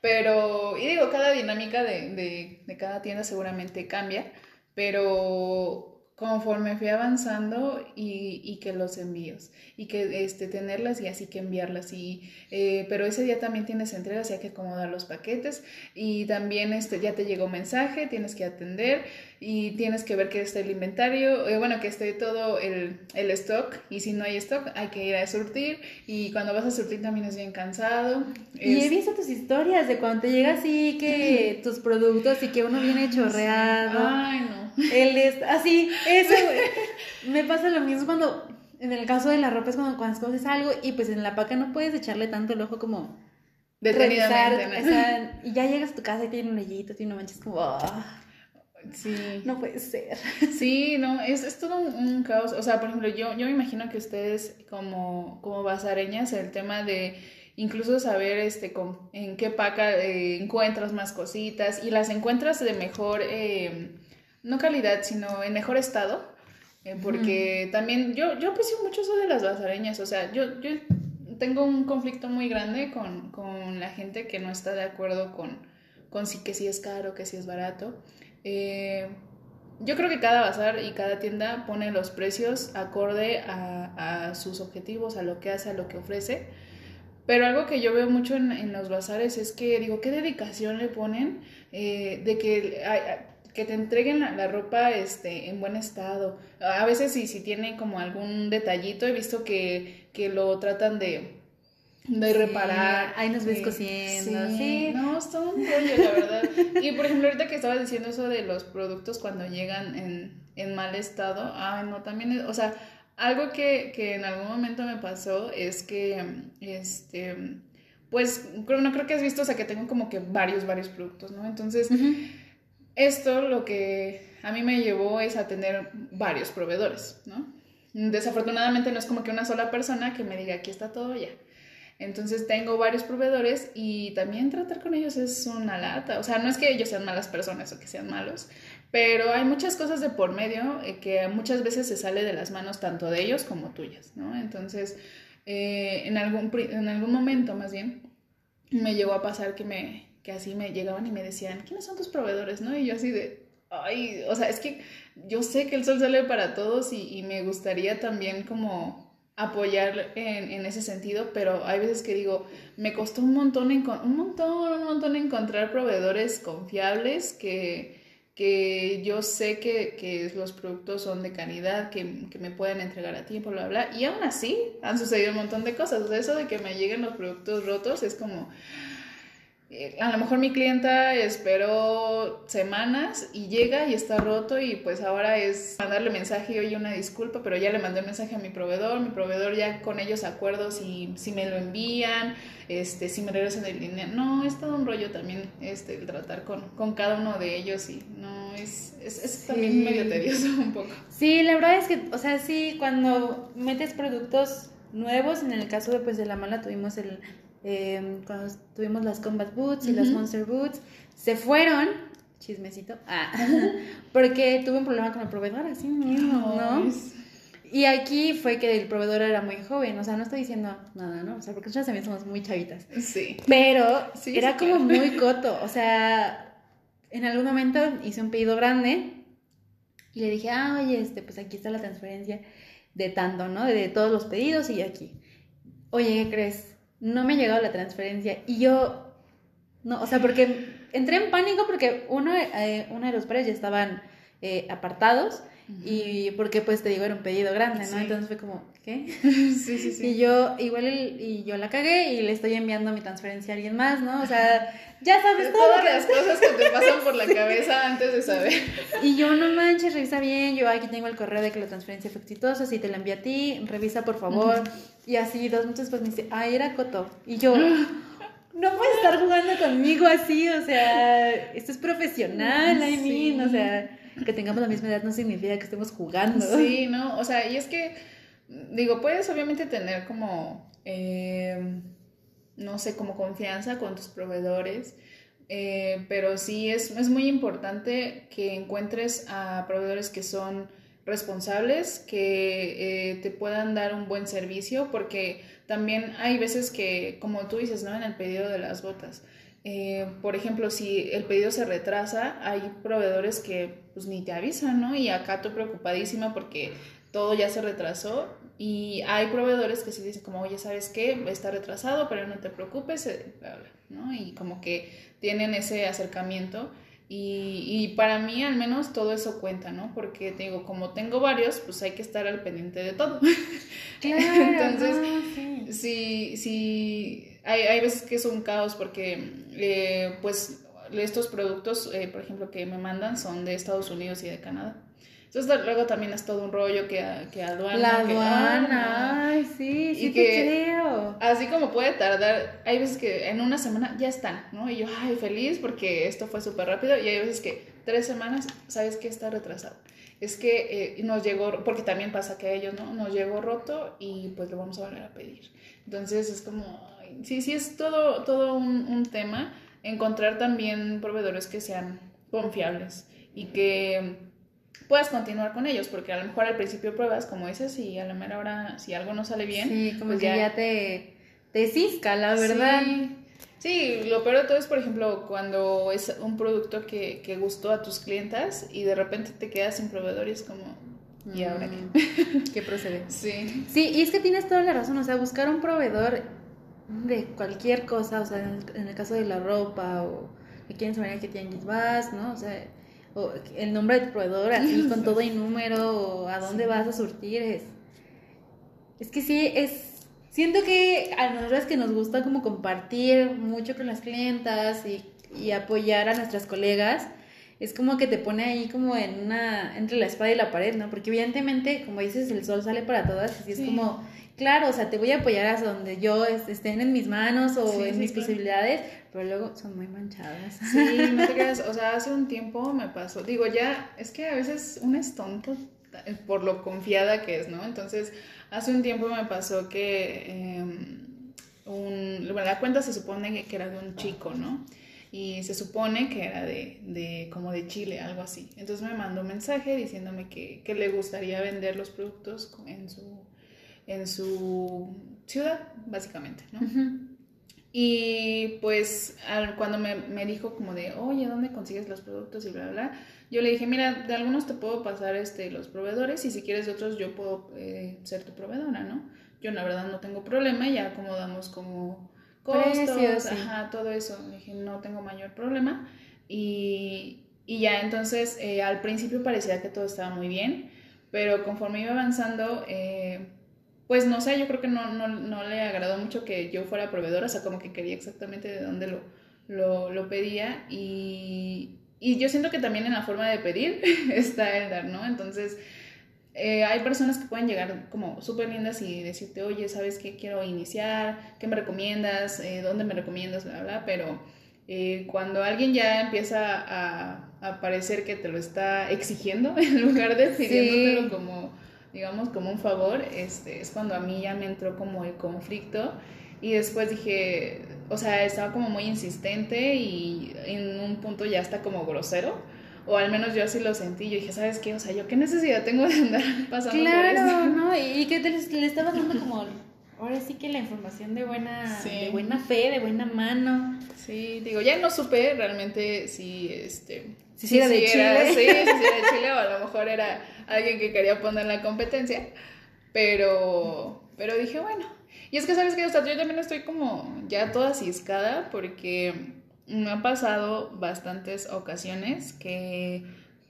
[SPEAKER 2] Pero, y digo, cada dinámica de, de, de cada tienda seguramente cambia, pero conforme fui avanzando y, y que los envíos y que este, tenerlas y así que enviarlas y eh, pero ese día también tienes entregas y hay que acomodar los paquetes y también este, ya te llegó mensaje, tienes que atender y tienes que ver que esté el inventario, eh, bueno, que esté todo el, el stock y si no hay stock hay que ir a surtir y cuando vas a surtir también es bien cansado.
[SPEAKER 1] Y he visto tus historias de cuando te llega así que tus productos y que uno viene chorreado.
[SPEAKER 2] Ay, no.
[SPEAKER 1] Él es así, eso. <laughs> Me pasa lo mismo cuando, en el caso de la ropa, es cuando, cuando escoges algo y pues en la paca no puedes echarle tanto el ojo como revisar.
[SPEAKER 2] Detenidamente.
[SPEAKER 1] o sea, <laughs> y ya llegas a tu casa y tiene un hoyito, tiene una mancha, es como, "Ah,
[SPEAKER 2] Sí.
[SPEAKER 1] no puede ser.
[SPEAKER 2] Sí, no, es, es todo un, un caos. O sea, por ejemplo, yo, yo me imagino que ustedes como, como basareñas, el tema de incluso saber este, con- en qué paca eh, encuentras más cositas y las encuentras de mejor, eh, no calidad, sino en mejor estado. eh, porque también yo, yo aprecio mucho eso de las basareñas. O sea, yo, yo tengo un conflicto muy grande con, con la gente que no está de acuerdo con, con si, que si es caro, que si es barato. Eh, yo creo que cada bazar y cada tienda pone los precios acorde a, a sus objetivos, a lo que hace, a lo que ofrece. Pero algo que yo veo mucho en, en los bazares es que, digo, ¿qué dedicación le ponen eh, de que, que te entreguen la, ropa este, en buen estado? A veces si, si tiene como algún detallito, he visto que, que lo tratan de, de reparar.
[SPEAKER 1] Ahí nos ves cosiendo. Sí,
[SPEAKER 2] No, está un rollo, la verdad. <laughs> y por ejemplo, ahorita que estabas diciendo eso de los productos cuando llegan en, en mal estado, ay, no, también, o sea, algo que, que, en algún momento me pasó es que, este, pues, creo, no creo que has visto, o sea, que tengo como que varios, varios productos, ¿no? Entonces, esto lo que a mí me llevó es a tener varios proveedores, ¿no? Desafortunadamente no es como que una sola persona que me diga, aquí está todo ya. Entonces tengo varios proveedores y también tratar con ellos es una lata. O sea, no es que ellos sean malas personas o que sean malos, pero hay muchas cosas de por medio eh, que muchas veces se sale de las manos tanto de ellos como tuyas, ¿no? Entonces, eh, en, algún, en algún momento más bien, me llegó a pasar que, me, que así me llegaban y me decían, ¿quiénes son tus proveedores? ¿no? Y yo así de, ay, o sea, es que yo sé que el sol sale para todos y, y me gustaría también como apoyar en, en, ese sentido, pero hay veces que digo, me costó un montón, un montón, un montón encontrar proveedores confiables que, que yo sé que, que, los productos son de calidad, que, que, me pueden entregar a tiempo, bla, bla, y aún así han sucedido un montón de cosas. O eso de que me lleguen los productos rotos es como, a lo mejor mi clienta esperó semanas y llega y está roto y pues ahora es mandarle mensaje y oye una disculpa, pero ya le mandé mensaje a mi proveedor, mi proveedor ya con ellos acuerdo si, si me lo envían, este, si me regresan el dinero. No, es todo un rollo también este, el tratar con, con cada uno de ellos y no, es, es, es también medio tedioso un poco.
[SPEAKER 1] Sí, la verdad es que, o sea, sí, cuando metes productos nuevos, en el caso de, pues, de la mala tuvimos el Em, cuando tuvimos las Combat Boots y las Monster Boots, se fueron, chismecito, ah, <laughs> porque tuve un problema con el proveedor, así mismo, ¿no? Y aquí fue que el proveedor era muy joven, o sea, no estoy diciendo nada, ¿no? O sea, porque nosotros también somos muy chavitas.
[SPEAKER 2] Sí.
[SPEAKER 1] Pero era como muy coto, o sea, en algún momento hice un pedido grande y le dije, ah, oye, este, pues aquí está la transferencia de tanto, ¿no? De todos los pedidos y aquí. Oye, ¿qué crees? No me ha llegado la transferencia. Y yo, no, o sea, porque entré en pánico porque uno, eh, uno de los pares ya estaban eh, apartados y porque pues te digo era un pedido grande, ¿no? Entonces fue como, ¿qué? <laughs>
[SPEAKER 2] Sí, sí, sí.
[SPEAKER 1] Y yo igual y yo la cagué y le estoy enviando mi transferencia a alguien más, ¿no? O sea, ya sabes
[SPEAKER 2] todo todas las cosas que te <laughs> pasan por la cabeza antes de saber.
[SPEAKER 1] Y yo no manches, revisa bien, yo aquí tengo el correo de que la transferencia fue exitosa, si te la envié a ti, revisa por favor. Y así dos minutos después me dice, "Ay, era Coto." Y yo <gasps> no puedes estar jugando conmigo así, o sea, esto es profesional, I mean, o sea, que tengamos la misma edad no significa que estemos jugando.
[SPEAKER 2] Sí, no, o sea, y es que, digo, puedes obviamente tener como, eh, no sé, como confianza con tus proveedores, eh, pero sí es, es muy importante que encuentres a proveedores que son responsables, que eh, te puedan dar un buen servicio, porque también hay veces que, como tú dices, ¿no? En el pedido de las botas, eh, por ejemplo, si el pedido se retrasa, hay proveedores que pues ni te avisan, ¿no? Y acá tú preocupadísima porque todo ya se retrasó y hay proveedores que sí dicen como, oye, ¿sabes qué? Está retrasado, pero no te preocupes, eh, ¿no? Y como que tienen ese acercamiento y, y, para mí al menos todo eso cuenta, ¿no? Porque te digo, como tengo varios, pues hay que estar al pendiente de todo. <laughs>
[SPEAKER 1] Claro,
[SPEAKER 2] Entonces,
[SPEAKER 1] sí.
[SPEAKER 2] si, si hay, hay veces que es un caos porque, eh, pues, estos productos, eh, por ejemplo, que me mandan son de Estados Unidos y de Canadá. Entonces luego también es todo un rollo que, que aduana.
[SPEAKER 1] La
[SPEAKER 2] que,
[SPEAKER 1] aduana, ay, sí, sí
[SPEAKER 2] y
[SPEAKER 1] te
[SPEAKER 2] que
[SPEAKER 1] creo.
[SPEAKER 2] Así como puede tardar, hay veces que en una semana ya están, ¿no? Y yo, ay, feliz porque esto fue súper rápido. Y hay veces que tres semanas, ¿sabes qué? Está retrasado. Es que eh, nos llegó, porque también pasa que a ellos, ¿no? Nos llegó roto y pues lo vamos a volver a pedir. Entonces es como, sí, sí, es todo, todo un, un tema. Encontrar también proveedores que sean confiables y que puedas continuar con ellos, porque a lo mejor al principio pruebas, como dices, y a la mera hora, si algo no sale bien,
[SPEAKER 1] Sí, como
[SPEAKER 2] pues
[SPEAKER 1] que ya, te, te cisca, la verdad.
[SPEAKER 2] Sí. Sí, lo peor de todo es, por ejemplo, cuando es un producto que, que gustó a tus clientas y de repente te quedas sin proveedor y es como, ¿y ahora qué?
[SPEAKER 1] ¿Qué procede? <laughs>
[SPEAKER 2] Sí.
[SPEAKER 1] Sí, y es que tienes toda la razón, o sea, buscar un proveedor de cualquier cosa, o sea, en el, en el caso de la ropa o que quieren saber a qué tianguis vas, ¿no? O sea, o el nombre de tu proveedor así <laughs> con todo y número o a dónde vas a surtir es es que sí es siento que a nosotros que nos gusta como compartir mucho con las clientas y, y apoyar a nuestras colegas es como que te pone ahí como en una entre la espada y la pared, ¿no? Porque evidentemente, como dices, el sol sale para todas, así es
[SPEAKER 2] Sí.
[SPEAKER 1] como, claro, o sea, te voy a apoyar hasta donde yo es- estén en mis manos o
[SPEAKER 2] Sí,
[SPEAKER 1] en
[SPEAKER 2] sí,
[SPEAKER 1] mis
[SPEAKER 2] claro.
[SPEAKER 1] posibilidades, pero luego son muy manchadas.
[SPEAKER 2] Sí, no te creas, o sea, hace un tiempo me pasó, digo, ya, es que a veces uno es tonto por lo confiada que es, ¿no? Entonces, hace un tiempo me pasó que eh, un, bueno, la cuenta se supone que era de un chico, ¿no? Y se supone que era de, de como de Chile, algo así. Entonces me mandó un mensaje diciéndome que, que le gustaría vender los productos en su, en su ciudad, básicamente, ¿no?
[SPEAKER 1] Ujú.
[SPEAKER 2] Y pues al- cuando me, me dijo como de, oye, ¿dónde consigues los productos? Y bla, bla, bla, yo le dije, mira, de algunos te puedo pasar este, los proveedores y si quieres de otros yo puedo eh, ser tu proveedora, ¿no? Yo la verdad no tengo problema, ya acomodamos como costos,
[SPEAKER 1] Precios, sí.
[SPEAKER 2] ajá, todo eso. Le dije, no tengo mayor problema. Y, y ya entonces eh, al principio parecía que todo estaba muy bien, pero conforme iba avanzando... Eh, pues no sé, yo creo que no, no, no le agradó mucho que yo fuera proveedora, o sea, como que quería exactamente de dónde lo, lo, lo pedía y, y yo siento que también en la forma de pedir <laughs> está el dar, ¿no? Entonces, eh, hay personas que pueden llegar como súper lindas y decirte, oye, ¿sabes qué quiero iniciar? ¿Qué me recomiendas? Eh, ¿Dónde me recomiendas? Bla, bla, pero eh, cuando alguien ya empieza a, a parecer que te lo está exigiendo <laughs> en lugar de pidiéndotelo
[SPEAKER 1] Sí.
[SPEAKER 2] como digamos, como un favor, este, es cuando a mí ya me entró como el conflicto y después dije, o sea, estaba como muy insistente y en un punto ya está como grosero, o al menos yo así lo sentí, yo dije, ¿sabes qué? O sea, ¿yo qué necesidad tengo de andar <laughs> pasando por
[SPEAKER 1] Claro,
[SPEAKER 2] esto?
[SPEAKER 1] ¿no? <laughs> Y que te, le estabas dando como, ahora sí que la información de buena,
[SPEAKER 2] Sí.
[SPEAKER 1] de buena fe, de buena mano.
[SPEAKER 2] Sí, digo, ya no supe realmente si, este...
[SPEAKER 1] Si era de Chile.
[SPEAKER 2] Sí, si era de <laughs> Chile o a lo mejor era alguien que quería poner la competencia, pero, pero dije, bueno. Y es que, ¿sabes qué? O sea, yo también estoy como ya toda ciscada porque me ha pasado bastantes ocasiones que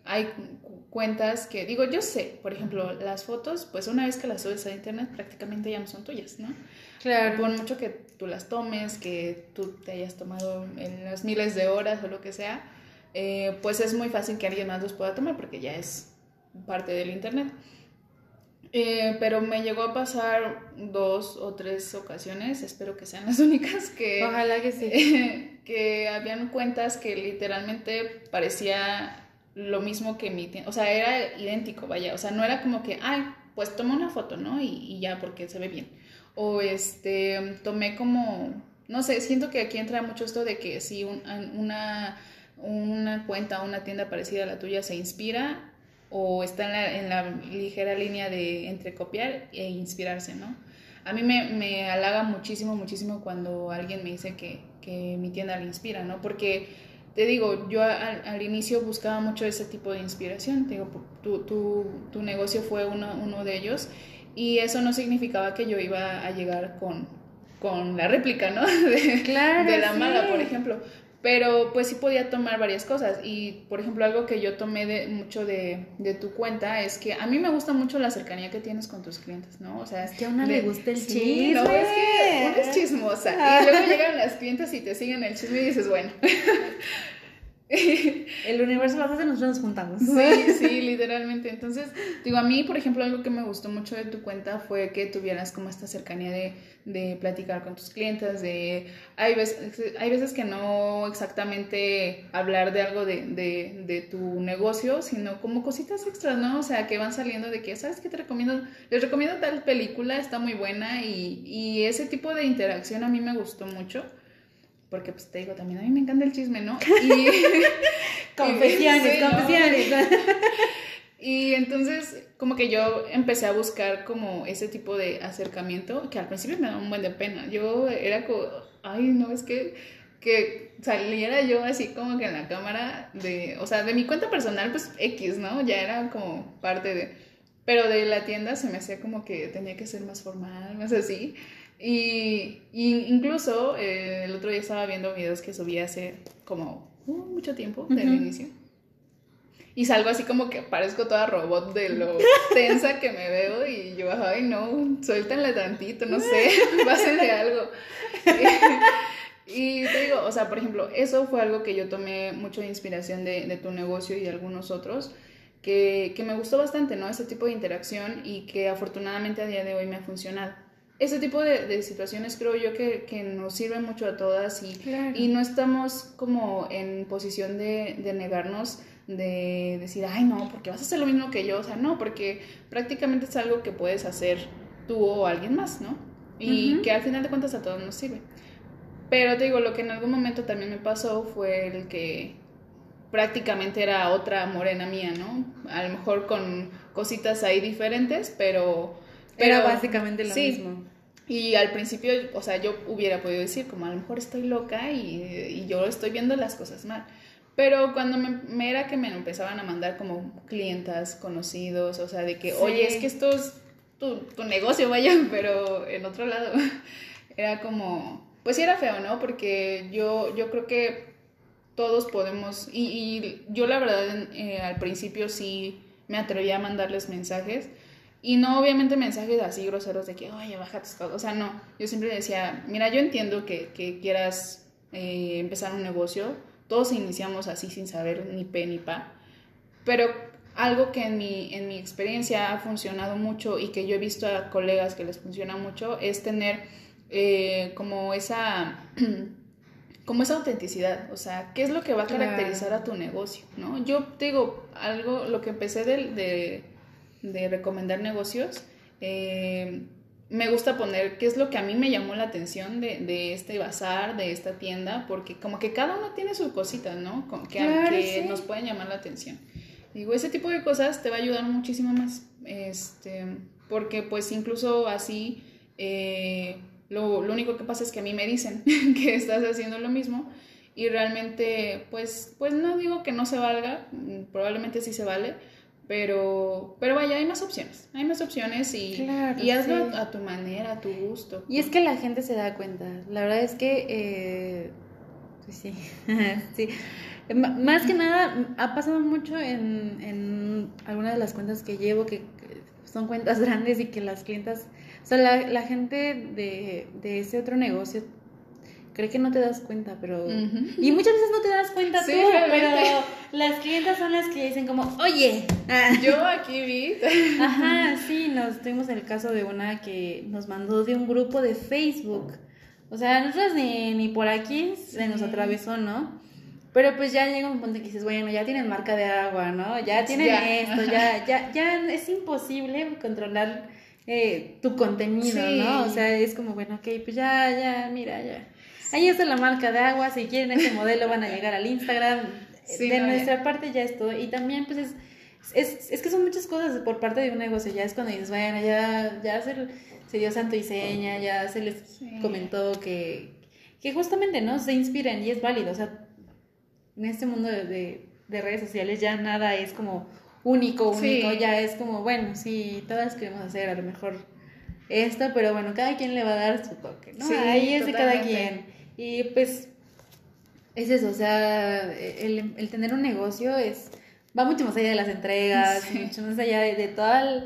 [SPEAKER 2] hay cu- cuentas que, digo, yo sé, por ejemplo, las fotos, pues una vez que las subes a internet prácticamente ya no son tuyas, ¿no? Por mucho que tú las tomes, que tú te hayas tomado en las miles de horas o lo que sea, eh, pues es muy fácil que alguien más los pueda tomar porque ya es parte del internet. Eh, pero me llegó a pasar dos o tres ocasiones, espero que sean las <laughs> únicas, que,
[SPEAKER 1] Ojalá que sí. <laughs>
[SPEAKER 2] que habían cuentas que literalmente parecía lo mismo que mi tienda, o sea, era idéntico, vaya, o sea, no era como que, ay, pues toma una foto, ¿no? Y, y ya, porque se ve bien. O este, tomé como, no sé, siento que aquí entra mucho esto de que si un- una, una cuenta una tienda parecida a la tuya se inspira o está en la, en la ligera línea de entre copiar e inspirarse, ¿no? A mí me, me halaga muchísimo, muchísimo cuando alguien me dice que, que mi tienda le inspira, ¿no? Porque te digo, yo al, al inicio buscaba mucho ese tipo de inspiración, te digo, tu, tu, tu negocio fue uno, uno de ellos y eso no significaba que yo iba a llegar con, con la réplica, ¿no? <laughs> De,
[SPEAKER 1] Claro,
[SPEAKER 2] de la
[SPEAKER 1] sí.
[SPEAKER 2] mala, por ejemplo. Pero pues sí podía tomar varias cosas. Y por ejemplo, algo que yo tomé de, mucho de, de tu cuenta es que a mí me gusta mucho la cercanía que tienes con tus clientes, ¿no? O sea,
[SPEAKER 1] Es que a una
[SPEAKER 2] de-
[SPEAKER 1] le gusta el
[SPEAKER 2] sí,
[SPEAKER 1] chisme.
[SPEAKER 2] No, es que una es chismosa. Y luego llegan las clientes y te siguen el chisme y dices, bueno. <laughs> <laughs>
[SPEAKER 1] El universo lo hace, nosotros nos juntamos.
[SPEAKER 2] Sí, <laughs> sí, literalmente. Entonces, digo, a mí, por ejemplo, algo que me gustó mucho de tu cuenta fue que tuvieras como esta cercanía de, de platicar con tus clientes, de... Hay veces, hay veces que no exactamente hablar de algo de, de, de tu negocio, sino como cositas extras, ¿no? O sea, que van saliendo de que, ¿sabes qué te recomiendo? Les recomiendo tal película, está muy buena y, y ese tipo de interacción a mí me gustó mucho. Porque, pues, te digo, también a mí me encanta el chisme, ¿no? <laughs> Y... <laughs>
[SPEAKER 1] Confesiones, confesiones. <laughs>
[SPEAKER 2] Y entonces como que yo empecé a buscar como ese tipo de acercamiento que al principio me daba un buen de pena. Yo era como, ay, no, es que que saliera yo así como que en la cámara de, o sea, de mi cuenta personal, pues X, ¿no? Ya era como parte de, pero de la tienda se me hacía como que tenía que ser más formal, más así. Y, incluso eh, el otro día estaba viendo videos que subí hace como uh, mucho tiempo del inicio. Y salgo así como que parezco toda robot de lo <laughs> tensa que me veo y yo, ay no, suéltenle tantito, no sé, <laughs> pásenle algo. <laughs> Y te digo, o sea, por ejemplo, eso fue algo que yo tomé mucho de inspiración de, de tu negocio y de algunos otros, que, que, me gustó bastante, ¿no? Ese tipo de interacción y que afortunadamente a día de hoy me ha funcionado. Ese tipo de, de situaciones creo yo que, que, nos sirven mucho a todas y, y no estamos como en posición de, de negarnos de decir, ay no, porque vas a hacer lo mismo que yo, o sea, no, porque prácticamente es algo que puedes hacer tú o alguien más, ¿no? Y que al final de cuentas a todos nos sirve. Pero te digo, lo que en algún momento también me pasó fue el que prácticamente era otra morena mía, ¿no? A lo mejor con cositas ahí diferentes, pero...
[SPEAKER 1] era básicamente lo mismo.
[SPEAKER 2] Y al principio, o sea, yo hubiera podido decir, como a lo mejor estoy loca y, y yo estoy viendo las cosas mal. Pero cuando me, era que me empezaban a mandar como clientas, conocidos, o sea, de que, oye, es que esto es tu, tu negocio, vaya, <laughs> pero en otro lado, <laughs> era como, pues sí era feo, ¿no? Porque yo, yo creo que todos podemos, y, yo la verdad eh, al principio sí me atreví a mandarles mensajes, y no obviamente mensajes así groseros de que, oye, bájate O sea, no, yo siempre decía, mira, yo entiendo que, que quieras eh, empezar un negocio, todos iniciamos así sin saber ni pe ni pa, pero algo que en mi, en mi experiencia ha funcionado mucho y que yo he visto a colegas que les funciona mucho es tener eh, como esa <clears throat> como esa autenticidad, o sea, ¿qué es lo que va a caracterizar a tu negocio? ¿no? Yo te digo, algo, lo que empecé de, de, recomendar negocios, eh, me gusta poner qué es lo que a mí me llamó la atención de, de, este bazar, de esta tienda, porque como que cada uno tiene su cosita, ¿no? Que, que nos pueden llamar la atención. Digo, ese tipo de cosas te va a ayudar muchísimo más, este, porque pues incluso así... Eh, lo, lo, único que pasa es que a mí me dicen <laughs> que estás haciendo lo mismo y realmente, pues, pues no digo que no se valga, probablemente sí se vale, pero, pero vaya, hay más opciones, hay más opciones y, y hazlo a, tu manera, a tu gusto.
[SPEAKER 1] Y es que la gente se da cuenta, la verdad es que, eh, pues sí, <laughs> sí. Más que nada, ha pasado mucho en, en algunas de las cuentas que llevo, que son cuentas <laughs> grandes y que las clientas o sea, la, la gente de, de, ese otro negocio cree que no te das cuenta, pero... Y muchas veces no te das cuenta tú, pero las clientas son las que dicen como, oye. <laughs>
[SPEAKER 2] Yo aquí vi.
[SPEAKER 1] Ajá, sí, nos tuvimos el caso de una que nos mandó de un grupo de Facebook. O sea, nosotros ni, ni por aquí se nos atravesó, ¿no? Pero pues ya llega un punto que dices, bueno, ya tienen marca de agua, ¿no? Ya tienen esto, ya, ya, ya es imposible controlar eh, tu contenido, ¿no? O sea, es como, bueno, ok, pues ya, ya, mira, ya. Ahí está la marca de agua, si quieren ese modelo van a <laughs> llegar al Instagram. de nuestra parte ya es todo. Y también, pues, es, es, es, que son muchas cosas por parte de un negocio. Ya es cuando dices, bueno, ya, ya se, se dio santo y seña, ya se les comentó que, que justamente, ¿no? Se inspiran y es válido. O sea, en este mundo de, de redes sociales ya nada es como único, único, ya es como, bueno, sí, todas queremos hacer a lo mejor esto, pero bueno, cada quien le va a dar su toque, ¿no? Ahí es de cada quien. Y pues es eso, o sea, el, el, tener un negocio es va mucho más allá de las entregas, mucho más allá de, todas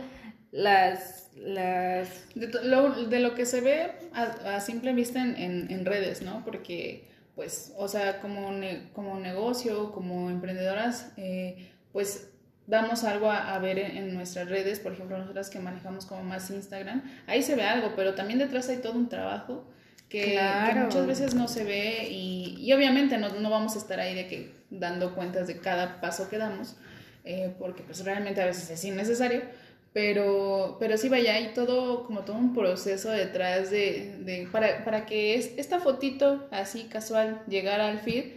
[SPEAKER 1] las... las...
[SPEAKER 2] De, lo, de lo que se ve a, simple vista en, en, redes, ¿no? Porque, pues, o sea, como, como negocio, como emprendedoras, eh, pues damos algo a, ver en, nuestras redes, por ejemplo, nosotras que manejamos como más Instagram, ahí se ve algo, pero también detrás hay todo un trabajo que, muchas veces no se ve y, y obviamente no, no, vamos a estar ahí de que dando cuentas de cada paso que damos, eh, porque pues realmente a veces es innecesario, pero, pero sí vaya, hay todo, como todo un proceso detrás de, de para, para que es, esta fotito así casual llegara al feed,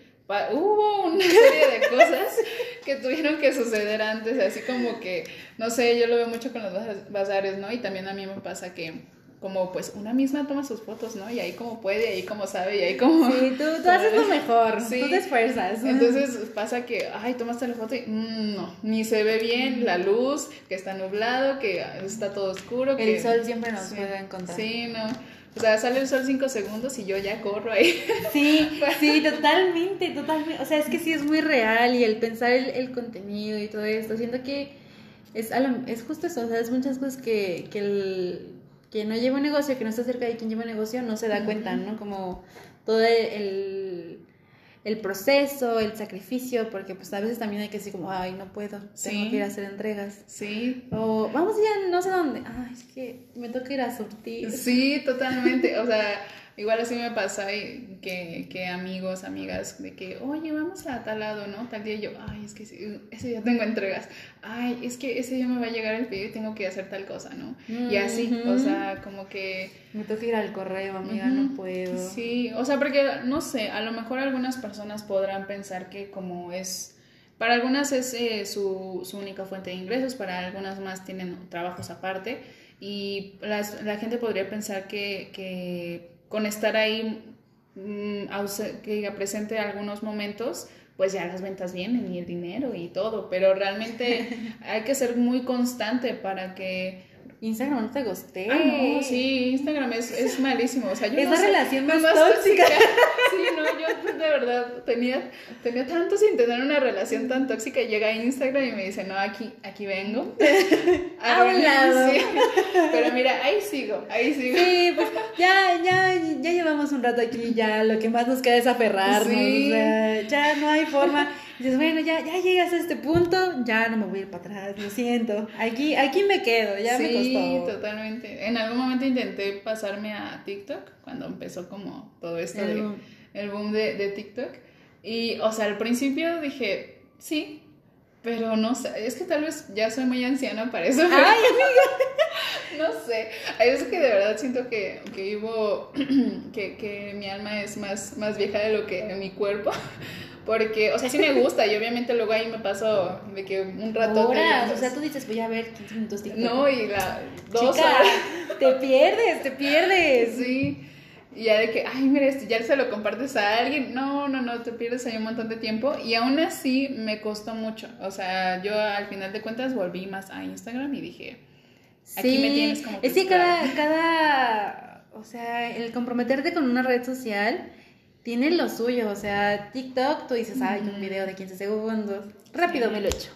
[SPEAKER 2] hubo una serie de cosas <laughs> que tuvieron que suceder antes, así como que, no sé, yo lo veo mucho con los bazares, ¿no? Y también a mí me pasa que como pues una misma toma sus fotos, ¿no? Y ahí como puede, ahí como sabe, y ahí como...
[SPEAKER 1] Sí, tú, tú <laughs> haces lo mejor, sí. tú te esfuerzas.
[SPEAKER 2] Entonces pasa que, ay, tomaste la foto y mm, no, ni se ve bien la luz, que está nublado, que está todo oscuro.
[SPEAKER 1] El sol siempre nos puede encontrar.
[SPEAKER 2] Sí, no. O sea, sale el sol cinco segundos y yo ya corro ahí. <laughs>
[SPEAKER 1] Sí, sí, totalmente, totalmente. O sea, es que sí es muy real y el pensar el, el contenido y todo esto, siento que es, es justo eso, o sea, es muchas cosas que, que el quien no lleva un negocio, que no está cerca de quien lleva un negocio, no se da cuenta, ¿no? Como todo el, el, proceso, el sacrificio, porque pues a veces también hay que decir como, ay, no puedo, tengo que ir a hacer entregas.
[SPEAKER 2] Sí.
[SPEAKER 1] O vamos ya no sé dónde, ay, es que me toca ir a surtir.
[SPEAKER 2] Sí, totalmente, o sea Igual así me pasa que, que, amigos, amigas, de que, oye, vamos a tal lado, ¿no? Tal día yo, ay, es que ese, día tengo entregas, ay, es que ese día me va a llegar el pedido y tengo que hacer tal cosa, ¿no? Y así, o sea, como que...
[SPEAKER 1] Me toca ir al correo, amiga, no puedo.
[SPEAKER 2] Sí, o sea, porque, no sé, a lo mejor algunas personas podrán pensar que como es... Para algunas es eh, su, su única fuente de ingresos, para algunas más tienen trabajos aparte y las, la gente podría pensar que, que con estar ahí mm, que presente algunos momentos, pues ya las ventas vienen y el dinero y todo, pero realmente <laughs> hay que ser muy constante para que
[SPEAKER 1] Instagram no te gusté.
[SPEAKER 2] Ah, no, sí, Instagram es, es <laughs> malísimo. O sea, yo
[SPEAKER 1] relación más, tóxica. <laughs>
[SPEAKER 2] Sí, no, yo de verdad tenía, tenía tanto sin tener una relación tan tóxica y llega a Instagram y me dice, no, aquí, aquí vengo.
[SPEAKER 1] a un lado.
[SPEAKER 2] Pero mira, ahí sigo, ahí sigo.
[SPEAKER 1] Sí, pues llevamos un rato aquí, ya lo que más nos queda es aferrarnos. Sí. O sea, ya no hay forma dices, bueno, ya, ya llegas a este punto, ya no me voy a ir para atrás, lo siento. Aquí, aquí me quedo, ya me costó.
[SPEAKER 2] Sí, totalmente. En algún momento intenté pasarme a TikTok, cuando empezó como todo esto el de, boom. el boom de, de TikTok. Y, o sea, al principio dije, sí, pero no sé, es que tal vez ya soy muy anciana para eso. Ay, amiga. <laughs> <laughs> no sé. Hay veces que de verdad siento que, que vivo, <clears throat> que, que mi alma es más, más vieja de lo que mi cuerpo. <laughs> Porque, o sea, sí me gusta y obviamente luego ahí me paso de que un rato...
[SPEAKER 1] Horas, o sea, tú dices, voy a ver 15 minutos TikTok.
[SPEAKER 2] No, y la dos horas. <laughs>
[SPEAKER 1] te pierdes, te pierdes.
[SPEAKER 2] Sí. Y ya de que, ay, mira, esto ya se lo compartes a alguien. No, no, no, te pierdes ahí un montón de tiempo. Y aún así me costó mucho. O sea, yo al final de cuentas volví más a Instagram y dije, aquí me tienes como...
[SPEAKER 1] es que cada, cada, o sea, el comprometerte con una red social tiene lo suyo, o sea, TikTok, tú dices, ay, un video de 15 segundos, rápido me lo echo.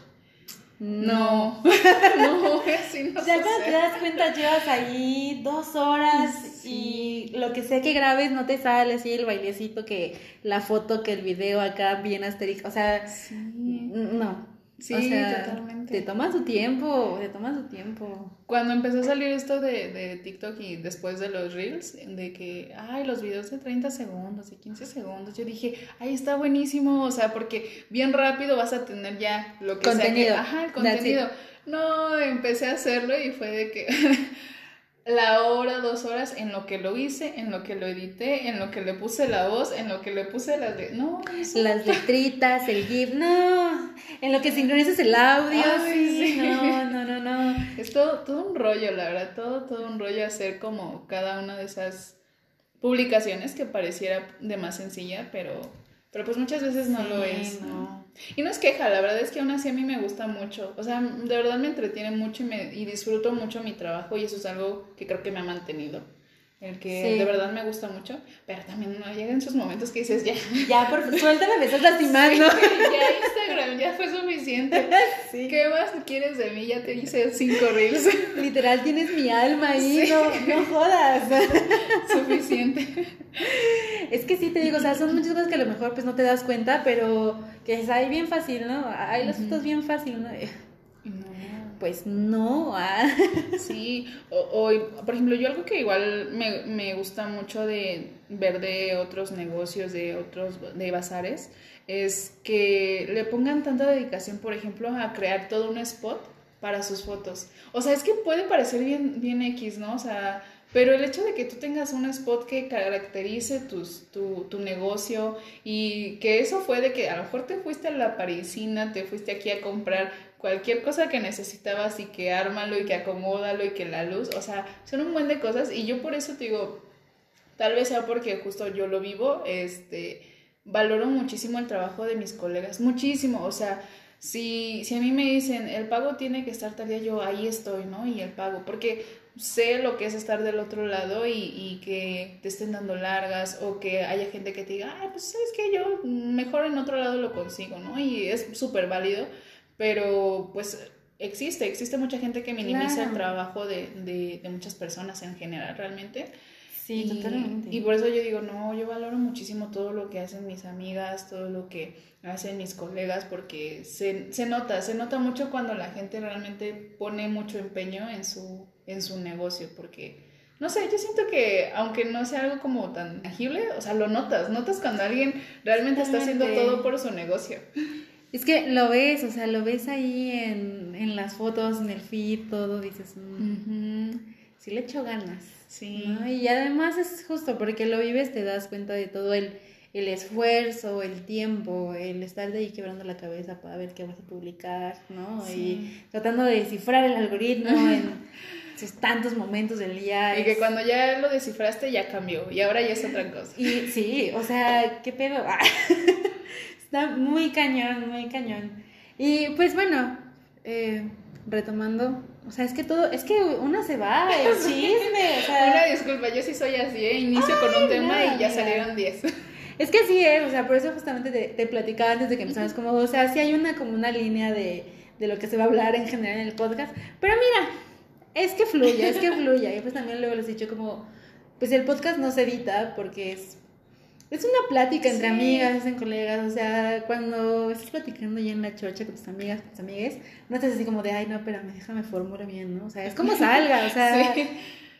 [SPEAKER 2] No, no, <laughs> <laughs> así no
[SPEAKER 1] Ya cuando te das cuenta llevas ahí dos horas y lo que sea que grabes no te sale así el bailecito que la foto que el video acá bien asterisco, o sea, no.
[SPEAKER 2] Sí, totalmente.
[SPEAKER 1] Te toma su tiempo, te toma su tiempo.
[SPEAKER 2] Cuando empezó a salir esto de, de, TikTok y después de los Reels, de que, ay, los videos de 30 segundos, de 15 segundos, yo dije, ay, está buenísimo, o sea, porque bien rápido vas a tener ya lo que
[SPEAKER 1] contenido.
[SPEAKER 2] sea. ajá, el contenido. No, empecé a hacerlo y fue de que <laughs> la hora, dos horas en lo que lo hice, en lo que lo edité, en lo que le puse la voz, en lo que le puse las de... No,
[SPEAKER 1] las letritas, el GIF, no, en lo que sincronizas el audio, sí, no, no, no, no.
[SPEAKER 2] Es todo, todo un rollo, la verdad, todo, todo un rollo hacer como cada una de esas publicaciones que pareciera de más sencilla, pero, pero pues muchas veces no lo es, ¿no? Y no es queja, la verdad es que aún así a mí me gusta mucho. O sea, de verdad me entretiene mucho y, me, y disfruto mucho mi trabajo y eso es algo que creo que me ha mantenido. El que de verdad me gusta mucho, pero también no llegan esos momentos que dices, ya.
[SPEAKER 1] Ya, por suéltame, me estás lastimando.
[SPEAKER 2] ya Instagram, ya fue suficiente. <laughs> Sí. ¿Qué más quieres de mí? Ya te hice cinco reels. <laughs>
[SPEAKER 1] Literal, tienes mi alma ahí, no, no jodas. <laughs>
[SPEAKER 2] Suficiente.
[SPEAKER 1] Es que sí, te digo, o sea, son muchas cosas que a lo mejor pues no te das cuenta, pero que es ahí bien fácil, ¿no? Hay las fotos bien fácil, ¿no? Pues no. Ah. <laughs>
[SPEAKER 2] Sí, o, por ejemplo, yo algo que igual me, me, gusta mucho de ver de otros negocios, de otros, de bazares, es que le pongan tanta dedicación, por ejemplo, a crear todo un spot para sus fotos. O sea, es que puede parecer bien, bien X, ¿no? O sea, pero el hecho de que tú tengas un spot que caracterice tus, tu, tu, negocio y que eso fue de que a lo mejor te fuiste a la parisina, te fuiste aquí a comprar cualquier cosa que necesitabas y que ármalo y que acomódalo y que la luz, o sea, son un buen de cosas y yo por eso te digo, tal vez sea porque justo yo lo vivo, este, valoro muchísimo el trabajo de mis colegas, muchísimo, o sea, si, si a mí me dicen, el pago tiene que estar tal día, yo ahí estoy, ¿no? Y el pago, porque sé lo que es estar del otro lado y, y, que te estén dando largas o que haya gente que te diga, ah, pues sabes que yo mejor en otro lado lo consigo, ¿no? Y es súper válido pero pues existe, existe mucha gente que minimiza el trabajo de, de, de, muchas personas en general realmente.
[SPEAKER 1] Sí,
[SPEAKER 2] y,
[SPEAKER 1] totalmente.
[SPEAKER 2] Y por eso yo digo, no, yo valoro muchísimo todo lo que hacen mis amigas, todo lo que hacen mis colegas, porque se, se nota, se nota mucho cuando la gente realmente pone mucho empeño en su, en su negocio, porque no sé, yo siento que aunque no sea algo como tan tangible, o sea, lo notas, notas cuando alguien realmente está haciendo todo por su negocio.
[SPEAKER 1] Es que lo ves, o sea, lo ves ahí en, en las fotos, en el feed, todo, dices, mm, sí le echo ganas.
[SPEAKER 2] Sí.
[SPEAKER 1] Y además es justo porque lo vives, te das cuenta de todo el, el esfuerzo, el tiempo, el estar de ahí quebrando la cabeza para ver qué vas a publicar, ¿no? Y tratando de descifrar el algoritmo <laughs> en tantos momentos del día.
[SPEAKER 2] Y que cuando ya lo descifraste ya cambió y ahora ya es otra cosa.
[SPEAKER 1] Y sí, o sea, qué pedo. <laughs> Está muy cañón, muy cañón. Y pues bueno, eh, retomando, o sea, es que todo, es que uno se va, el <laughs> chisme, o sea...
[SPEAKER 2] Una disculpa, yo sí soy así, ¿eh? inicio con un tema y ya salieron 10. <laughs>
[SPEAKER 1] Es que sí es, o sea, por eso justamente te, te platicaba antes de que empezamos, como, o sea, sí hay una como una línea de, de lo que se va a hablar en general en el podcast, pero mira, es que fluya, es que <laughs> fluya, y pues también luego les he dicho como, pues el podcast no se edita porque es es una plática entre amigas, en colegas, o sea, cuando estás platicando ya en la chocha con tus amigas, con tus amigues, no estás así como de, ay, no, espérame, déjame formular bien, ¿no? O sea, es como <laughs> salga, o sea,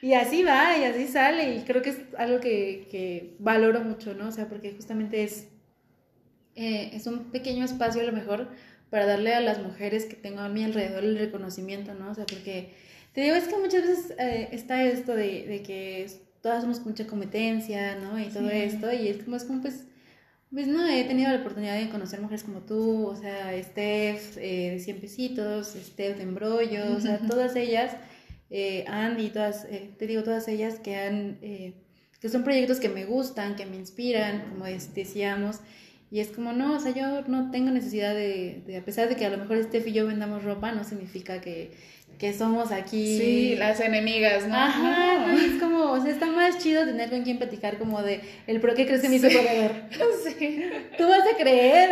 [SPEAKER 1] y así va, y así sale, y creo que es algo que, que valoro mucho, ¿no? O sea, porque justamente es, eh, es un pequeño espacio a lo mejor para darle a las mujeres que tengo a mi alrededor el reconocimiento, ¿no? O sea, porque te digo, es que muchas veces eh, está esto de, de que todas somos mucha competencia, ¿no? Y todo esto, y es como, es como, pues, pues no, he tenido la oportunidad de conocer mujeres como tú, o sea, Steph eh, de 100 pesitos, Steph de embrollo, o sea, todas ellas, eh, Andy, todas, eh, te digo, todas ellas que han, eh, que son proyectos que me gustan, que me inspiran, como decíamos, y es como, no, o sea, yo no tengo necesidad de, de, a pesar de que a lo mejor Steph y yo vendamos ropa, no significa que que somos aquí.
[SPEAKER 2] Sí, las enemigas, ¿no?
[SPEAKER 1] Ajá, es como, o sea, está más chido tener con quien platicar como de el pro que crees que me hizo corredor. <laughs>
[SPEAKER 2] Sí.
[SPEAKER 1] Tú vas a creer,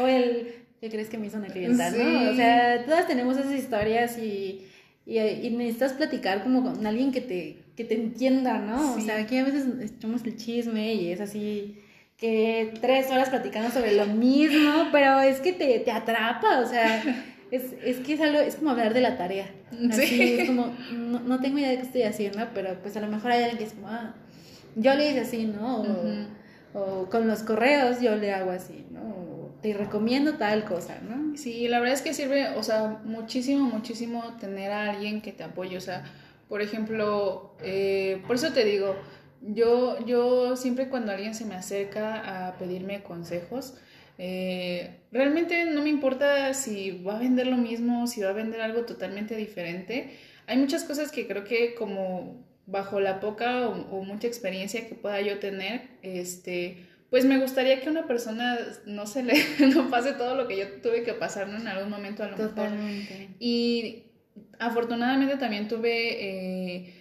[SPEAKER 1] o el ¿qué crees que me hizo una clienta, no? O sea, todas tenemos esas historias y, y, y, necesitas platicar como con alguien que te, que te entienda, ¿no? O sea, aquí a veces echamos el chisme y es así que tres horas platicando sobre lo mismo, pero es que te, te atrapa, o sea es, es que es algo, es como hablar de la tarea. Así, sí. Es como, no, no, tengo idea de qué estoy haciendo, pero pues a lo mejor hay alguien que es como, ah, yo le hice así, ¿no? O, uh -huh. o con los correos yo le hago así, ¿no? O te recomiendo tal cosa, ¿no?
[SPEAKER 2] Sí, la verdad es que sirve, o sea, muchísimo, muchísimo tener a alguien que te apoye, o sea, por ejemplo, eh, por eso te digo, yo, yo siempre cuando alguien se me acerca a pedirme consejos, eh, realmente no me importa si va a vender lo mismo, si va a vender algo totalmente diferente. Hay muchas cosas que creo que como bajo la poca o, o mucha experiencia que pueda yo tener, este, pues me gustaría que una persona no se le <laughs> no pase todo lo que yo tuve que pasar ¿no? en algún momento a lo
[SPEAKER 1] Totalmente.
[SPEAKER 2] mejor. Y afortunadamente también tuve eh,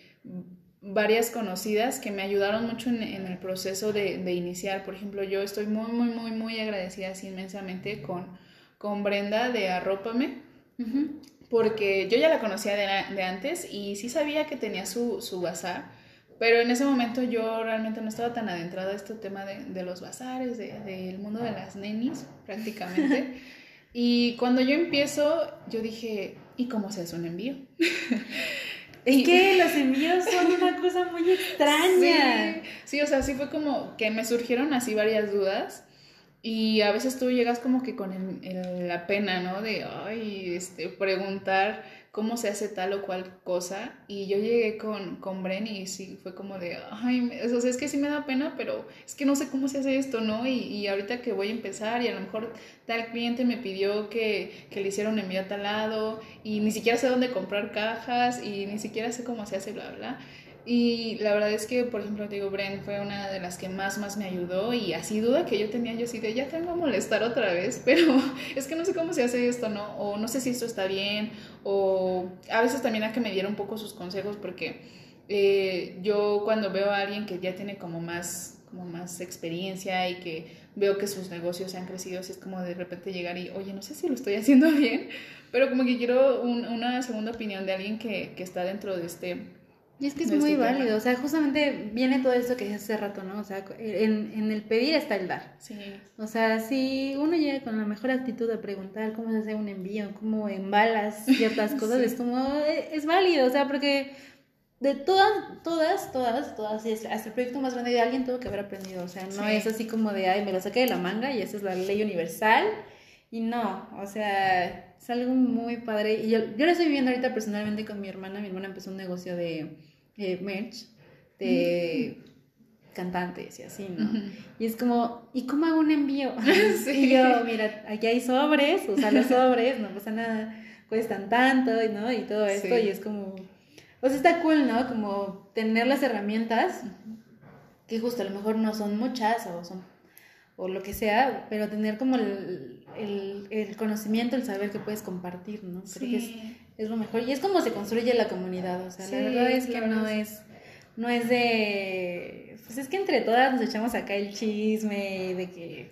[SPEAKER 2] varias conocidas que me ayudaron mucho en, en el proceso de, de, iniciar. Por ejemplo, yo estoy muy, muy, muy, muy agradecida así inmensamente con, con Brenda de Arrópame, porque yo ya la conocía de, de, antes y sí sabía que tenía su, su bazar, pero en ese momento yo realmente no estaba tan adentrada a este tema de, de los bazares, del de, mundo de las nenis prácticamente. <laughs> y cuando yo empiezo, yo dije, ¿y cómo se hace un envío? <laughs>
[SPEAKER 1] Es que los envíos son una cosa muy extraña.
[SPEAKER 2] Sí, sí, o sea, sí fue como que me surgieron así varias dudas. Y a veces tú llegas como que con el, el, la pena, ¿no? De, ay, este, preguntar cómo se hace tal o cual cosa. Y yo llegué con, con Bren y sí, fue como de, ay, o sea, es que sí me da pena, pero es que no sé cómo se hace esto, ¿no? Y, y ahorita que voy a empezar y a lo mejor tal cliente me pidió que, que le hiciera un envío a tal lado y ni siquiera sé dónde comprar cajas y ni siquiera sé cómo se hace, bla, bla. Y la verdad es que, por ejemplo, digo, Bren fue una de las que más, más me ayudó y así duda que yo tenía, yo así de, ya tengo a molestar otra vez, <laughs> pero es que no sé cómo se hace esto, ¿no? O no sé si esto está bien, o a veces también hay que me diera un poco sus consejos porque eh, yo cuando veo a alguien que ya tiene como más como más experiencia y que veo que sus negocios han crecido, es como de repente llegar y, oye, no sé si lo estoy haciendo <laughs> bien, pero como que quiero una segunda opinión de alguien que, que está dentro de este
[SPEAKER 1] y es que es muy válido, o sea, justamente viene todo eso que dije hace rato, ¿no? O sea, en, en, el pedir está el dar. Sí. O sea, si uno llega con la mejor actitud a preguntar cómo se hace un envío, cómo embalas <laughs> ciertas cosas, es como, eh, es válido, o sea, porque de todas, todas, todas, todas, hasta el proyecto más grande de alguien tuvo que haber aprendido, o sea, no es así como de, ay, me lo saqué de la manga y esa es la ley universal, y no, o sea, es algo muy padre, y yo, yo lo estoy viviendo ahorita personalmente con mi hermana, mi hermana empezó un negocio de eh, merch de cantantes y así, ¿no? Y es como, ¿y cómo hago un envío? <laughs> Y yo, mira, aquí hay sobres, usa los <laughs> sobres, no pasa nada, cuestan tanto, ¿no? Y todo esto, y es como, o sea, está cool, ¿no? Como tener las herramientas, que justo a lo mejor no son muchas o son, o lo que sea, pero tener como el, el, conocimiento, el saber que puedes compartir, ¿no? Creo que es, es lo mejor. Y es como se construye la comunidad, o sea, la verdad es que no es, no es de, pues es que entre todas nos echamos acá el chisme de que...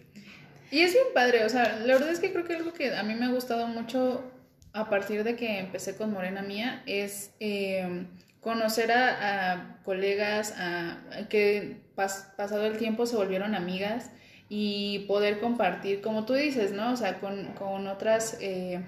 [SPEAKER 2] Y es bien padre, o sea, la verdad es que creo que algo que a mí me ha gustado mucho a partir de que empecé con Morena Mía es eh, conocer a, colegas a, que pasado el tiempo se volvieron amigas y poder compartir, como tú dices, ¿no? O sea, con, con otras... Eh,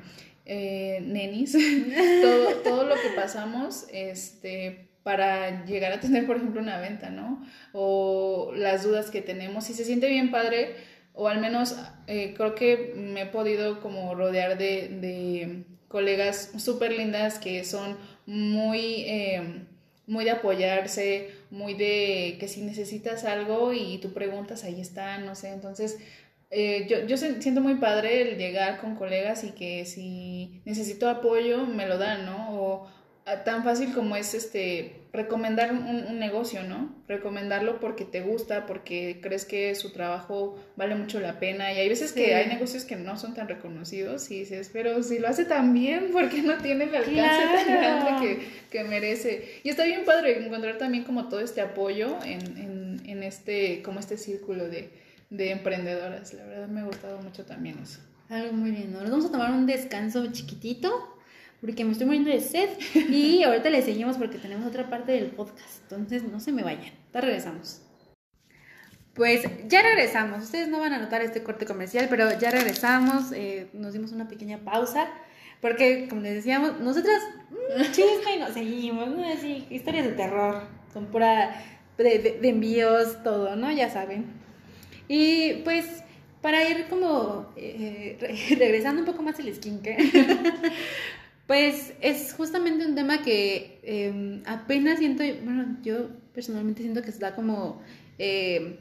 [SPEAKER 2] eh, nenis, <laughs> todo, todo lo que pasamos este, para llegar a tener, por ejemplo, una venta, ¿no? O las dudas que tenemos. Y se siente bien padre, o al menos eh, creo que me he podido como rodear de, de colegas súper lindas que son muy, eh, muy de apoyarse, muy de que si necesitas algo y tú preguntas, ahí está, no sé. Entonces, eh, yo, yo siento muy padre el llegar con colegas y que si necesito apoyo me lo dan, ¿no? O ah, tan fácil como es este recomendar un, negocio, ¿no? Recomendarlo porque te gusta, porque crees que su trabajo vale mucho la pena. Y hay veces que hay negocios que no son tan reconocidos y dices, pero si lo hace tan bien, ¿por qué no tiene el alcance tan grande que, que, merece? Y está bien padre encontrar también como todo este apoyo en, en, en este, como este círculo de de emprendedoras. La verdad me ha gustado mucho también eso.
[SPEAKER 1] Algo muy bien. Nos vamos a tomar un descanso chiquitito porque me estoy muriendo de sed y <laughs> ahorita le seguimos porque tenemos otra parte del podcast. Entonces no se me vayan. Ya regresamos. Pues ya regresamos. Ustedes no van a notar este corte comercial, pero ya regresamos. Eh, nos dimos una pequeña pausa. Porque, como les decíamos, nosotras mm, <laughs> chisme y nos seguimos, ¿no? Así, historias de terror, con pura de envíos, todo, ¿no? Ya saben. Y pues para ir como eh, <laughs> regresando un poco más al skincare, <laughs> pues es justamente un tema que em, apenas siento, bueno, yo personalmente siento que está como, em,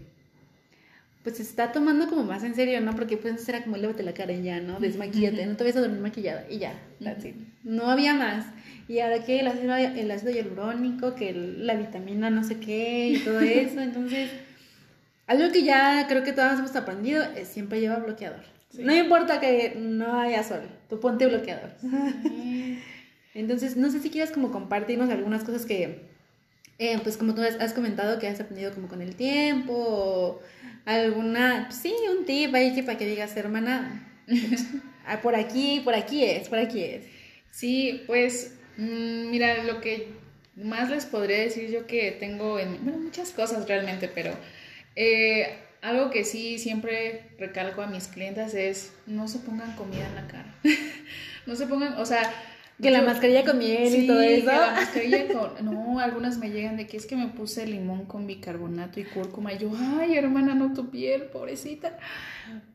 [SPEAKER 1] pues se está tomando como más en serio, ¿no? Porque pues era como lávate la cara y ya, ¿no? Desmaquillate, no te vayas a dormir maquillada y ya, No había más. Y ahora que el ácido, el ácido hialurónico, que la vitamina no sé qué y todo <laughs> eso, entonces algo que ya creo que todos hemos aprendido es siempre lleva bloqueador. No importa que no haya sol, tú ponte bloqueador. <laughs> Entonces, no sé si quieres como compartirnos algunas cosas que, eh, pues como tú has comentado que has aprendido como con el tiempo, o alguna, sí, un tip ahí que para que digas, hermana, <laughs> ah, por aquí, por aquí es, por aquí es.
[SPEAKER 2] Sí, pues, mm, mira, lo que más les podría decir yo que tengo en, bueno, muchas cosas realmente, pero eh, algo que sí siempre recalco a mis clientes es no se pongan comida en la cara. <laughs> no se pongan, o sea...
[SPEAKER 1] Que la mascarilla con miel y todo eso.
[SPEAKER 2] Que la mascarilla con... No, algunas me llegan de que es que me puse limón con bicarbonato y cúrcuma. Y yo, ay, hermana, no tu piel, pobrecita.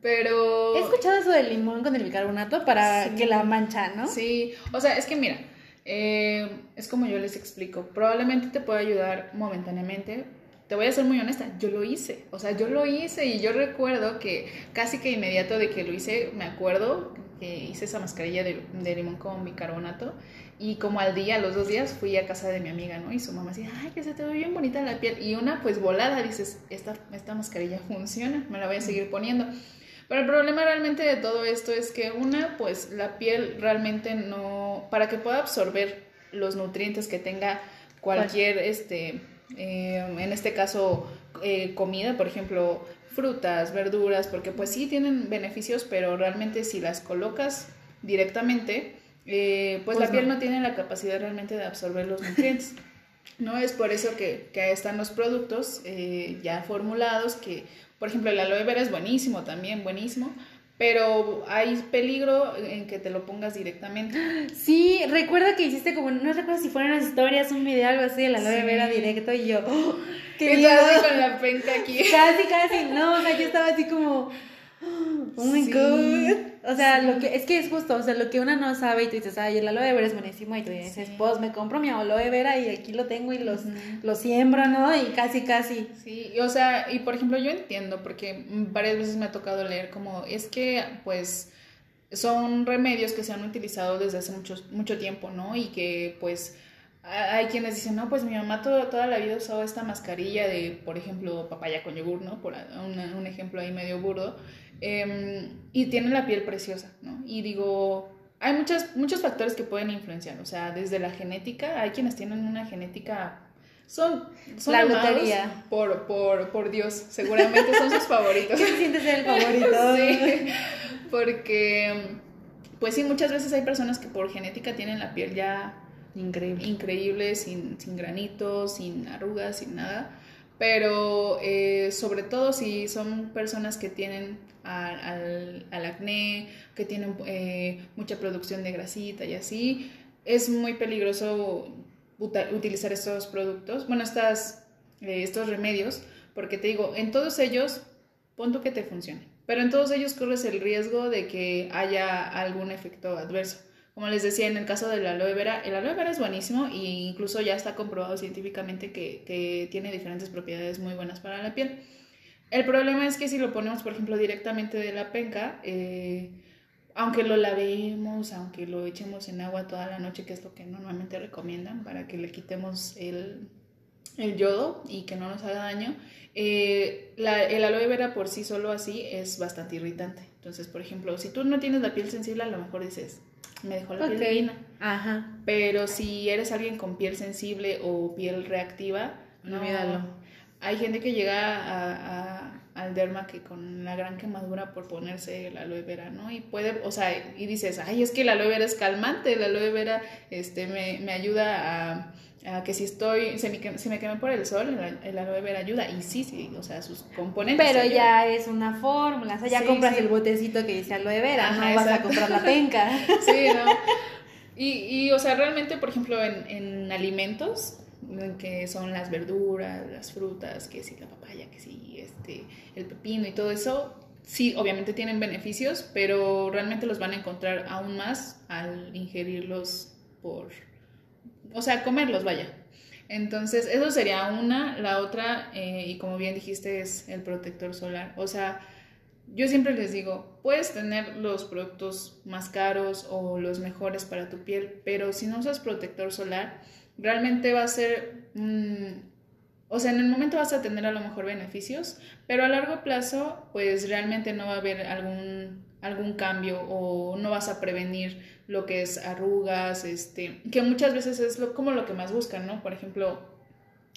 [SPEAKER 2] Pero...
[SPEAKER 1] He escuchado eso del limón con el bicarbonato para que la mancha, ¿no?
[SPEAKER 2] Sí, o sea, es que mira, Eh, es como yo les explico, probablemente te pueda ayudar momentáneamente. Te voy a ser muy honesta, yo lo hice, o sea, yo lo hice y yo recuerdo que casi que inmediato de que lo hice, me acuerdo que hice esa mascarilla de, de limón con bicarbonato y como al día, los dos días, fui a casa de mi amiga, ¿no? Y su mamá decía, ay, que se te ve bien bonita la piel. Y una, pues volada, dices, esta, esta mascarilla funciona, me la voy a seguir poniendo. Pero el problema realmente de todo esto es que una, pues la piel realmente no, para que pueda absorber los nutrientes que tenga cualquier, este, eh, en este caso, eh, comida, por ejemplo, frutas, verduras, porque pues sí tienen beneficios, pero realmente si las colocas directamente, eh, pues, pues, la piel no tiene la capacidad realmente de absorber los nutrientes. <laughs> ¿no? Es por eso que, que están los productos ya formulados que por ejemplo, el aloe vera es buenísimo también, buenísimo, pero hay peligro en que te lo pongas directamente. <gasps>
[SPEAKER 1] Sí, recuerda que hiciste como, no recuerdo si fueron las historias, un video, algo así, el aloe vera directo y yo, ¡oh, <gasps>
[SPEAKER 2] qué miedo. con la penca aquí. <laughs>
[SPEAKER 1] Casi, casi, no, o sea, yo estaba así como, <gasps> Oh my god. O sea, lo que es que es justo, o sea, lo que una no sabe y tú dices, ay, el aloe vera es buenísimo y tú dices, pues me compro mi aloe vera y aquí lo tengo y los lo siembro, ¿no? Y casi casi.
[SPEAKER 2] Sí, o sea, y por ejemplo, yo entiendo porque varias veces me ha tocado leer como es que pues son remedios que se han utilizado desde hace mucho mucho tiempo, ¿no? Y que pues hay quienes dicen, no, pues mi mamá toda la vida usaba esta mascarilla de, por ejemplo, papaya con yogur, ¿no? Por un ejemplo ahí medio burdo. Em, y tiene la piel preciosa, ¿no? Y digo, hay muchos, muchos factores que pueden influenciar, o sea, desde la genética, hay quienes tienen una genética son, son la lotería. Por, por, por Dios, seguramente son sus <laughs> favoritos.
[SPEAKER 1] ¿Qué sientes ser el <laughs> favorito?
[SPEAKER 2] sí, porque, pues sí, muchas veces hay personas que por genética tienen la piel ya increíble, increíble sin, sin granitos, sin arrugas, sin nada. Pero eh, sobre todo si son personas que tienen al, al, acné, que tienen eh, mucha producción de grasita y así, es muy peligroso utilizar estos productos, bueno, estas, eh, estos remedios, porque te digo, en todos ellos, punto que te funcione, pero en todos ellos corres el riesgo de que haya algún efecto adverso. Como les decía, en el caso del aloe vera, el aloe vera es buenísimo e incluso ya está comprobado científicamente que, que tiene diferentes propiedades muy buenas para la piel. El problema es que si lo ponemos, por ejemplo, directamente de la penca, eh, aunque lo lavemos, aunque lo echemos en agua toda la noche, que es lo que normalmente recomiendan para que le quitemos el, el yodo y que no nos haga daño, eh, la, el aloe vera por sí solo así es bastante irritante. Entonces, por ejemplo, si tú no tienes la piel sensible, a lo mejor dices, me dejó la piel divina. Ajá. Pero si eres alguien con piel sensible o piel reactiva, no. Olvídalo. Hay gente que llega a, al derma que con una gran quemadura por ponerse la aloe vera, ¿no? Y puede, o sea, y dices, ay, es que la aloe vera es calmante, la aloe vera este, me, me ayuda a que si estoy, se me, se me quema por el sol, el, aloe vera ayuda. Y sí, sí, o sea, sus componentes.
[SPEAKER 1] Pero ya es una fórmula, o sea, ya compras el botecito que dice aloe vera, no vas a comprar la penca. <laughs>
[SPEAKER 2] Sí, ¿no? <laughs> Y, y, o sea, realmente, por ejemplo, en, en alimentos, que son las verduras, las frutas, que si la papaya, que si este, el pepino y todo eso, sí, obviamente tienen beneficios, pero realmente los van a encontrar aún más al ingerirlos por o sea, comerlos, vaya. Entonces, eso sería una. La otra, eh, y como bien dijiste, es el protector solar. O sea, yo siempre les digo, puedes tener los productos más caros o los mejores para tu piel, pero si no usas protector solar, realmente va a ser... o sea, en el momento vas a tener a lo mejor beneficios, pero a largo plazo, pues realmente no va a haber algún, algún cambio o no vas a prevenir lo que es arrugas, este, que muchas veces es lo, como lo que más buscan, ¿no? Por ejemplo,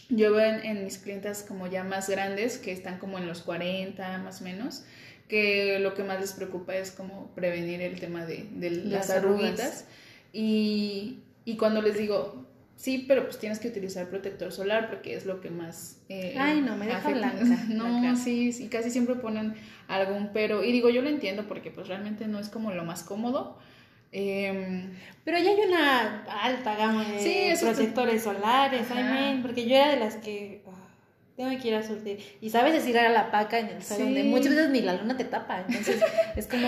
[SPEAKER 2] yo veo en, mis clientas como ya más grandes, que están como en los 40 más o menos, que lo que más les preocupa es como prevenir el tema de, las, arruguitas. Y, y cuando les digo, Sí, pero pues tienes que utilizar protector solar porque es lo que más...
[SPEAKER 1] Eh, Ay, no, me deja blanca. <laughs>
[SPEAKER 2] no, sí, sí, casi siempre ponen algún pero. Y digo, yo lo entiendo porque pues realmente no es como lo más cómodo, Em,
[SPEAKER 1] pero ya hay una alta gama de protectores solares, porque yo era de las que ah, tengo que ir a surtir. Y sabes decir a la paca en el salón, muchas veces ni la luna te tapa, entonces <laughs> es como...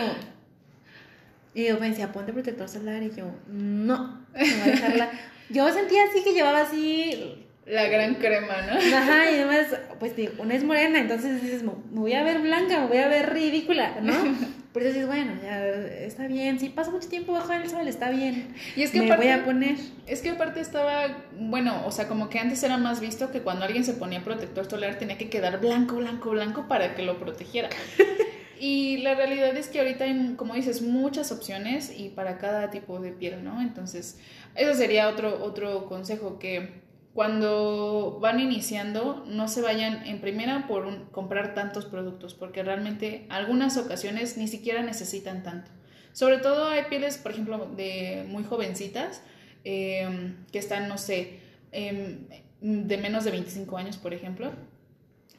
[SPEAKER 1] Y yo me decía, ponte protector solar. Y yo, no, no voy a dejarla. <laughs> yo sentía así que llevaba así.
[SPEAKER 2] La gran crema, ¿no?
[SPEAKER 1] Ajá, y además, pues una es morena, entonces dices, me voy a ver blanca, me voy a ver ridícula, ¿no? <laughs> Pero dices, bueno, ya está bien, si paso mucho tiempo bajo el sol, está bien. Y es que me voy a poner.
[SPEAKER 2] Es que aparte estaba, bueno, o sea, como que antes era más visto que cuando alguien se ponía protector solar tenía que quedar blanco, blanco, blanco para que lo protegiera. <laughs> y la realidad es que ahorita hay, como dices, muchas opciones y para cada tipo de piel, ¿no? Entonces, eso sería otro, otro consejo que cuando van iniciando, no se vayan en primera por comprar tantos productos, porque realmente algunas ocasiones ni siquiera necesitan tanto. Sobre todo hay pieles, por ejemplo, de muy jovencitas, em, que están, no sé, em, de menos de 25 años, por ejemplo.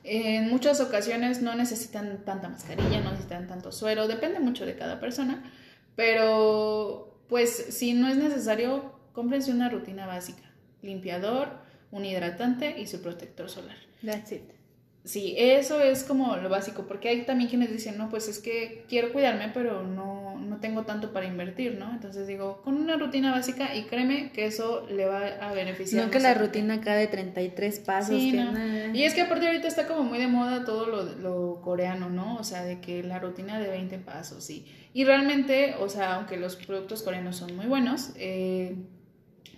[SPEAKER 2] En muchas ocasiones no necesitan tanta mascarilla, no necesitan tanto suero, depende mucho de cada persona, pero pues si no es necesario, cómprense una rutina básica limpiador, un hidratante y su protector solar.
[SPEAKER 1] That's it.
[SPEAKER 2] Sí, eso es como lo básico, porque hay también quienes dicen, no, pues es que quiero cuidarme, pero no, no tengo tanto para invertir, ¿no? Entonces digo, con una rutina básica y créeme que eso le va a beneficiar.
[SPEAKER 1] No que la rutina acá de 33 pasos.
[SPEAKER 2] Sí, Y es que aparte ahorita está como muy de moda todo lo, lo, coreano, ¿no? O sea, de que la rutina de 20 pasos, sí. Y realmente, o sea, aunque los productos coreanos son muy buenos, eh,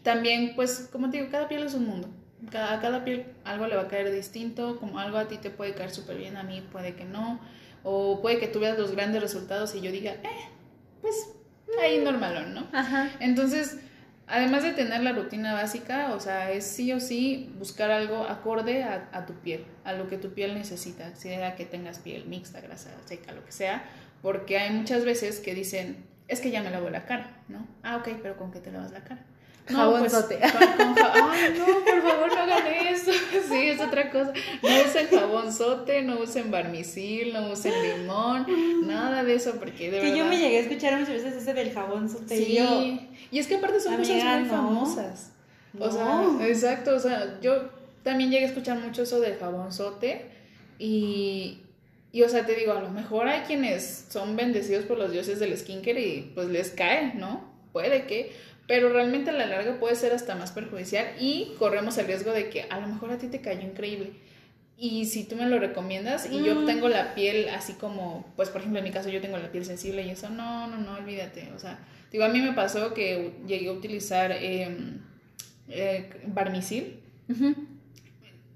[SPEAKER 2] también, pues, como te digo, cada piel es un mundo. Cada, a cada piel algo le va a caer distinto, como algo a ti te puede caer súper bien, a mí puede que no. O puede que tú veas los grandes resultados y yo diga, eh, pues ahí normal, ¿no? Ajá. Entonces, además de tener la rutina básica, o sea, es sí o sí buscar algo acorde a, a, tu piel, a lo que tu piel necesita, sea que tengas piel mixta, grasa, seca, lo que sea, porque hay muchas veces que dicen, es que ya me lavo la cara, ¿no? Ah, ok, pero ¿con qué te lavas la cara?
[SPEAKER 1] Jabonzote.
[SPEAKER 2] Pues, ay, no, por favor, no hagan eso. <laughs> Sí, es otra cosa. No usen jabonzote, no usen barmicil, no usen limón, nada de eso, porque de
[SPEAKER 1] que yo me llegué a escuchar muchas veces ese del jabonzote.
[SPEAKER 2] Sí, y, es que aparte son cosas muy famosas. O sea, exacto, o sea, yo también llegué a escuchar mucho eso del jabonzote y, y, o sea, te digo, a lo mejor hay quienes son bendecidos por los dioses del skincare y pues les cae, ¿no? Puede que, pero realmente a la larga puede ser hasta más perjudicial y corremos el riesgo de que a lo mejor a ti te cayó increíble. Y si tú me lo recomiendas y yo mm. tengo la piel así como, pues por ejemplo en mi caso yo tengo la piel sensible y eso, no, no, no, olvídate. O sea, digo, a mí me pasó que llegué a utilizar em, eh, barmicil.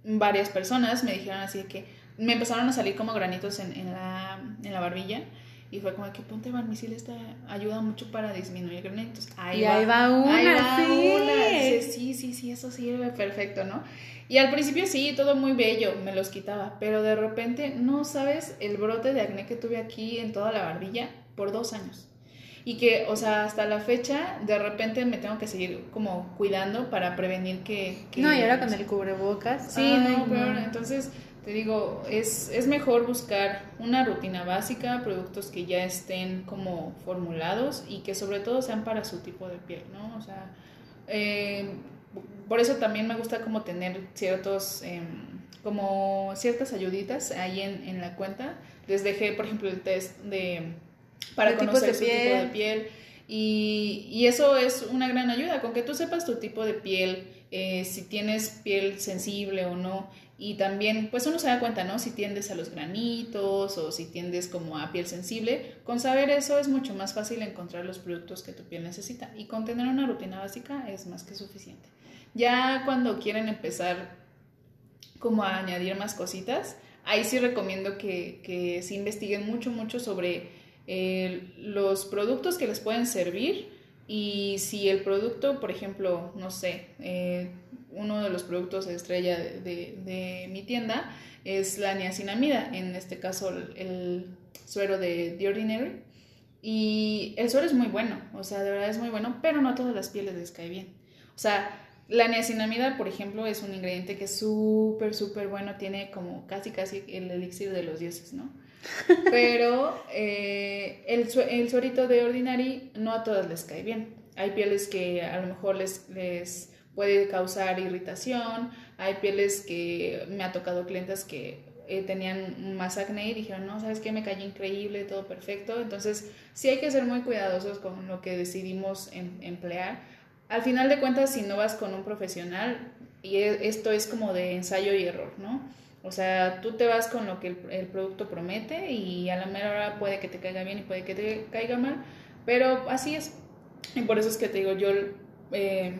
[SPEAKER 2] Varias personas me dijeron así que me empezaron a salir como granitos en, en, la, en la barbilla y fue como que ponte barmicil, esta ayuda mucho para disminuir granitos.
[SPEAKER 1] Ahí y va, ahí va una, ahí va sí.
[SPEAKER 2] Una. sí, sí, sí, eso sirve perfecto, ¿no? Y al principio sí, todo muy bello, me los quitaba, pero de repente no sabes el brote de acné que tuve aquí en toda la barbilla por dos años. Y que, o sea, hasta la fecha, de repente me tengo que seguir como cuidando para prevenir que...
[SPEAKER 1] no, y ahora con el cubrebocas.
[SPEAKER 2] Sí, no, pero entonces te digo, es, es mejor buscar una rutina básica, productos que ya estén como formulados y que sobre todo sean para su tipo de piel, ¿no? O sea, eh, por eso también me gusta como tener ciertos, em, como ciertas ayuditas ahí en, en, la cuenta. Les dejé, por ejemplo, el test de, para conocer su tipo de piel. Y, y, eso es una gran ayuda, con que tú sepas tu tipo de piel, eh, si tienes piel sensible o no, y también, pues uno se da cuenta, ¿no? Si tiendes a los granitos o si tiendes como a piel sensible, con saber eso es mucho más fácil encontrar los productos que tu piel necesita. Y con tener una rutina básica es más que suficiente. Ya cuando quieren empezar como a añadir más cositas, ahí sí recomiendo que, que se investiguen mucho, mucho sobre eh, los productos que les pueden servir y si el producto, por ejemplo, no sé, eh, uno de los productos estrella de, mi tienda es la niacinamida, en este caso el, suero de The Ordinary. Y el suero es muy bueno, o sea, de verdad es muy bueno, pero no a todas las pieles les cae bien. O sea, la niacinamida, por ejemplo, es un ingrediente que es súper, súper bueno, tiene como casi, casi el elixir de los dioses, ¿no? <laughs> Pero eh, el, el suerito de Ordinary no a todas les cae bien. Hay pieles que a lo mejor les, les puede causar irritación. Hay pieles que me ha tocado clientes que eh, tenían más acné y dijeron, no, sabes qué, me cayó increíble, todo perfecto. Entonces, sí hay que ser muy cuidadosos con lo que decidimos em, emplear. Al final de cuentas, si no vas con un profesional, y e, esto es como de ensayo y error, ¿no? O sea, tú te vas con lo que el, producto promete y a la mera hora puede que te caiga bien y puede que te caiga mal, pero así es. Y por eso es que te digo, yo eh,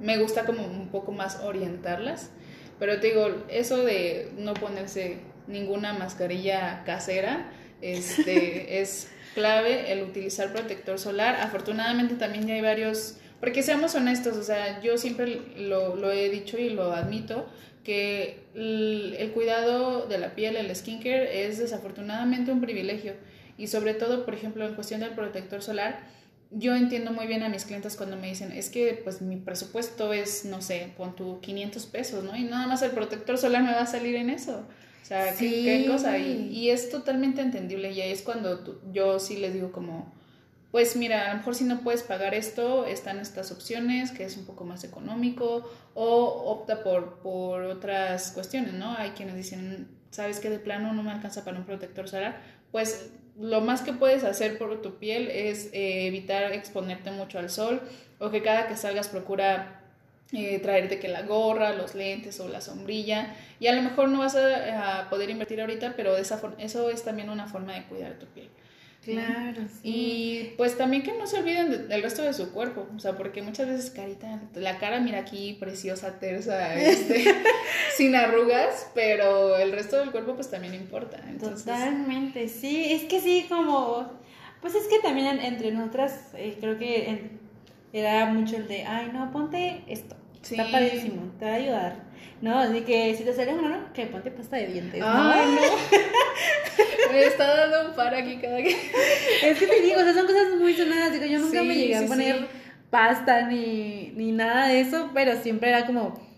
[SPEAKER 2] me gusta como un poco más orientarlas, pero te digo, eso de no ponerse ninguna mascarilla casera este, <laughs> es clave, el utilizar protector solar. Afortunadamente también ya hay varios, porque seamos honestos, o sea, yo siempre lo, lo he dicho y lo admito, que el, cuidado de la piel, el skincare, es desafortunadamente un privilegio. Y sobre todo, por ejemplo, en cuestión del protector solar, yo entiendo muy bien a mis clientes cuando me dicen, es que pues mi presupuesto es, no sé, pon tu 500 pesos, ¿no? Y nada más el protector solar me va a salir en eso. O sea, ¿qué, cosa? Y, y, es totalmente entendible y ahí es cuando yo sí les digo como, pues mira, a lo mejor si no puedes pagar esto, están estas opciones, que es un poco más económico, o opta por, por otras cuestiones, ¿no? Hay quienes dicen, sabes que de plano no me alcanza para un protector solar, pues lo más que puedes hacer por tu piel es eh, evitar exponerte mucho al sol, o que cada que salgas procura eh, traerte que la gorra, los lentes o la sombrilla. Y a lo mejor no vas a, poder invertir ahorita, pero esa eso es también una forma de cuidar tu piel.
[SPEAKER 1] Claro, sí.
[SPEAKER 2] Y pues también que no se olviden del resto de su cuerpo, o sea, porque muchas veces carita, la cara mira aquí preciosa, tersa, este, <laughs> sin arrugas, pero el resto del cuerpo pues también importa.
[SPEAKER 1] Totalmente, sí, es que sí, como, pues es que también entre nosotras eh, creo que era mucho el de, ay, no, ponte esto, está padrísimo, te va a ayudar. No, así que si te sale ¿no? Que ponte pasta de dientes.
[SPEAKER 2] Ay, no. <laughs> me está dando un par aquí cada que.
[SPEAKER 1] Es que te digo, o sea, son cosas muy sonadas. Digo, yo nunca me llegué a poner pasta ni, ni nada de eso, pero siempre era como.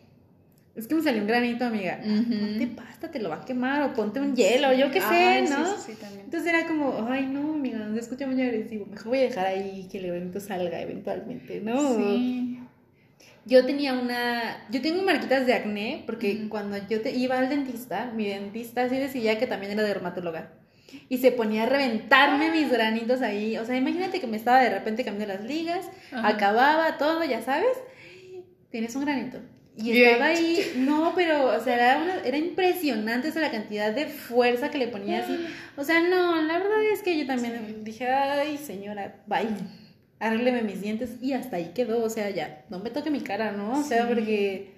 [SPEAKER 1] Es que me salió un granito, amiga. Ponte pasta, te lo va a quemar, o ponte un hielo, yo qué sé, ¿no? Sí, también. Entonces era como, ay, no, amiga, no se escucha muy agresivo. Mejor voy a dejar ahí que el evento salga eventualmente, ¿no? Sí. Yo tenía una, yo tengo marquitas de acné porque cuando yo te, iba al dentista, mi dentista sí decía que también era dermatóloga. Y se ponía a reventarme mis granitos ahí. O sea, imagínate que me estaba de repente cambiando las ligas, acababa todo, ya sabes. Tienes un granito. Y estaba ahí, no, pero, o sea, era, era impresionante esa la cantidad de fuerza que le ponía así. O sea, no, la verdad es que yo también dije, ay, señora, bye arrégleme mis dientes y hasta ahí quedó, o sea, ya, no me toque mi cara, ¿no? O sea, porque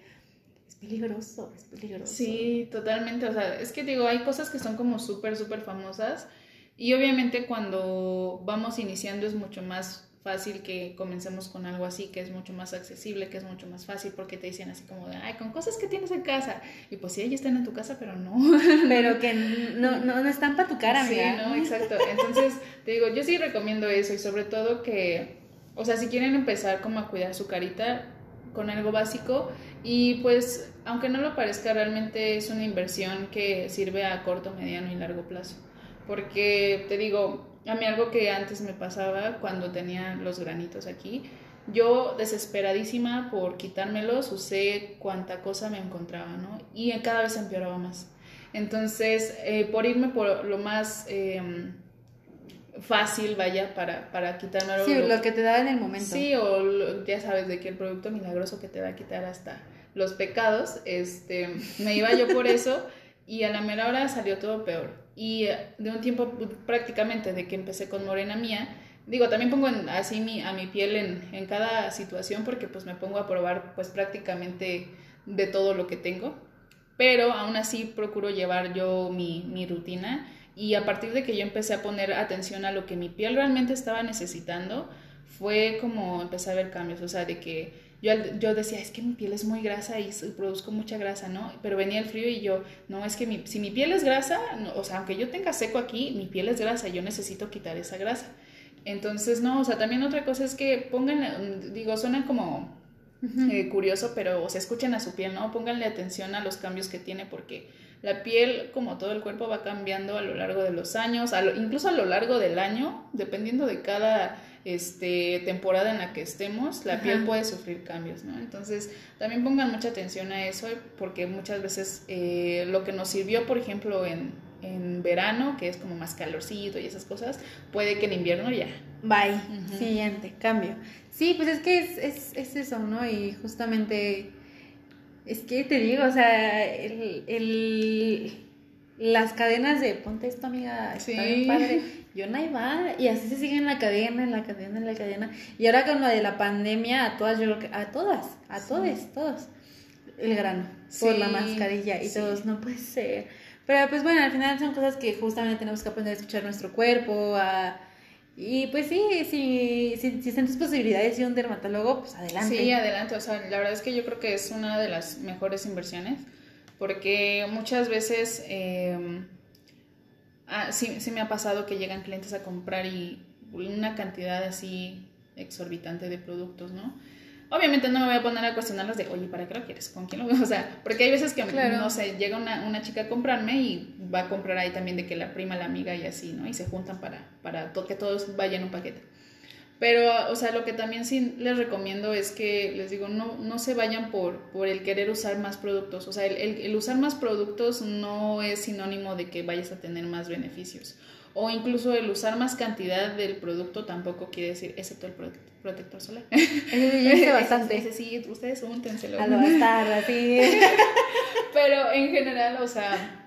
[SPEAKER 1] es peligroso, es peligroso.
[SPEAKER 2] Sí, totalmente, o sea, es que digo, hay cosas que son como súper, súper famosas y obviamente cuando vamos iniciando es mucho más fácil que comencemos con algo así, que es mucho más accesible, que es mucho más fácil, porque te dicen así como de, ay, con cosas que tienes en casa. Y pues sí, ellos están en tu casa, pero no. <laughs>
[SPEAKER 1] Pero que no, <laughs> no, no están para tu cara,
[SPEAKER 2] Sí, no, exacto. Entonces, te digo, yo sí recomiendo eso y sobre todo que, o sea, si quieren empezar como a cuidar su carita con algo básico y pues, aunque no lo parezca, realmente es una inversión que sirve a corto, mediano y largo plazo. Porque, te digo, a mí algo que antes me pasaba cuando tenía los granitos aquí, yo desesperadísima por quitármelos, usé cuánta cosa me encontraba, ¿no? Y cada vez empeoraba más. Entonces, eh, por irme por lo más em, fácil, vaya, para, para quitármelo.
[SPEAKER 1] Sí, lo, que te da en el momento.
[SPEAKER 2] Sí, o ya sabes, de que el producto milagroso que te va a quitar hasta los pecados, este, me iba yo por eso y a la mera hora salió todo peor. Y eh, de un tiempo prácticamente de que empecé con Morena Mía, digo, también pongo así mi, a mi piel en, en, cada situación porque pues me pongo a probar pues prácticamente de todo lo que tengo, pero aún así procuro llevar yo mi, mi rutina y a partir de que yo empecé a poner atención a lo que mi piel realmente estaba necesitando, fue como empecé a ver cambios, o sea, de que yo, yo decía, es que mi piel es muy grasa y produzco mucha grasa, ¿no? Pero venía el frío y yo, no, es que mi, si mi piel es grasa, o sea, aunque yo tenga seco aquí, mi piel es grasa, yo necesito quitar esa grasa. Entonces, no, o sea, también otra cosa es que pongan, digo, suena como eh, curioso, pero, o sea, escuchen a su piel, ¿no? Pónganle atención a los cambios que tiene porque la piel, como todo el cuerpo, va cambiando a lo largo de los años, incluso a lo largo del año, dependiendo de cada este, temporada en la que estemos, la piel puede sufrir cambios, ¿no? Entonces, también pongan mucha atención a eso, porque muchas veces eh, lo que nos sirvió, por ejemplo, en, en verano, que es como más calorcito y esas cosas, puede que en invierno ya.
[SPEAKER 1] Bye. Siguiente, cambio. Sí, pues es que es, es, es, eso, ¿no? Y justamente, es que te digo, o sea, el, el las cadenas de ponte esto, amiga, está bien padre. Yo no va. Y así se sigue en la cadena, en la cadena, en la cadena. Y ahora con lo de la pandemia, a todas, yo creo que, a todas, a todos, todos, el grano, por la mascarilla y todos, no puede ser. Pero pues bueno, al final son cosas que justamente tenemos que aprender a escuchar nuestro cuerpo, a... Y pues sí, si, si, si están tus posibilidades y un dermatólogo, pues adelante.
[SPEAKER 2] Sí, adelante. O sea, la verdad es que yo creo que es una de las mejores inversiones porque muchas veces em, ah, sí, sí, me ha pasado que llegan clientes a comprar y una cantidad así exorbitante de productos, ¿no? Obviamente no me voy a poner a cuestionarlas de, oye, ¿para qué lo quieres? ¿Con quién lo O sea, porque hay veces que, no sé, llega una, una, chica a comprarme y va a comprar ahí también de que la prima, la amiga y así, ¿no? Y se juntan para, para que todos vayan en un paquete. Pero, o sea, lo que también sí les recomiendo es que, les digo, no, no se vayan por, por el querer usar más productos. O sea, el, el, usar más productos no es sinónimo de que vayas a tener más beneficios. O incluso el usar más cantidad del producto tampoco quiere decir, excepto el protector solar. <laughs>
[SPEAKER 1] Ese bastante.
[SPEAKER 2] Ese sí, ustedes úntenselo.
[SPEAKER 1] A lo bastardo, sí. <laughs>
[SPEAKER 2] Pero en general, o sea,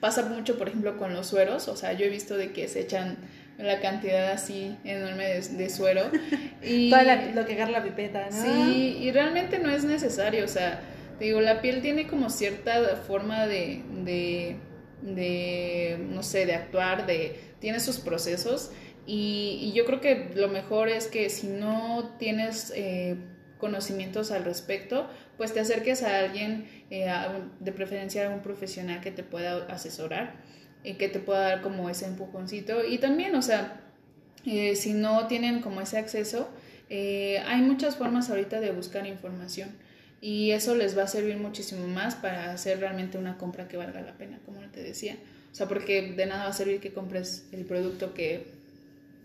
[SPEAKER 2] pasa mucho, por ejemplo, con los sueros. O sea, yo he visto de que se echan la cantidad así enorme de, suero. <laughs>
[SPEAKER 1] Y, Todo lo que agarra la pipeta, ¿no?
[SPEAKER 2] Sí, y realmente no es necesario, o sea, digo, la piel tiene como cierta forma de, de, de no sé, de actuar, de, tiene sus procesos y, yo creo que lo mejor es que si no tienes eh, conocimientos al respecto, pues te acerques a alguien, eh, de preferencia a un profesional que te pueda asesorar y que te pueda dar como ese empujoncito. Y también, o sea, eh, si no tienen como ese acceso, eh, hay muchas formas ahorita de buscar información y eso les va a servir muchísimo más para hacer realmente una compra que valga la pena, como te decía. O sea, porque de nada va a servir que compres el producto que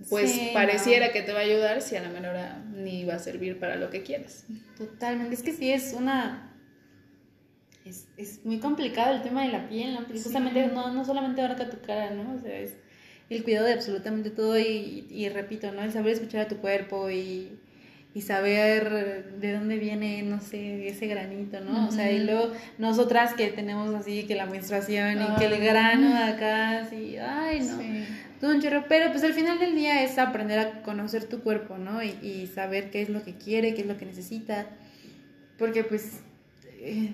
[SPEAKER 2] pues pareciera que te va a ayudar si a la menor ni va a servir para lo que quieres.
[SPEAKER 1] Totalmente, es que sí es una es, es muy complicado el tema de la piel, ¿no? justamente no, no solamente abarca tu cara, ¿no? O sea, es el cuidado de absolutamente todo y, y, repito, ¿no? El saber escuchar a tu cuerpo y, y saber de dónde viene, no sé, ese granito, ¿no? O sea, y luego nosotras que tenemos así que la menstruación y que el grano acá, así, ay, no. Sí. pero pues al final del día es aprender a conocer tu cuerpo, ¿no? Y, y saber qué es lo que quiere, qué es lo que necesita. Porque pues eh,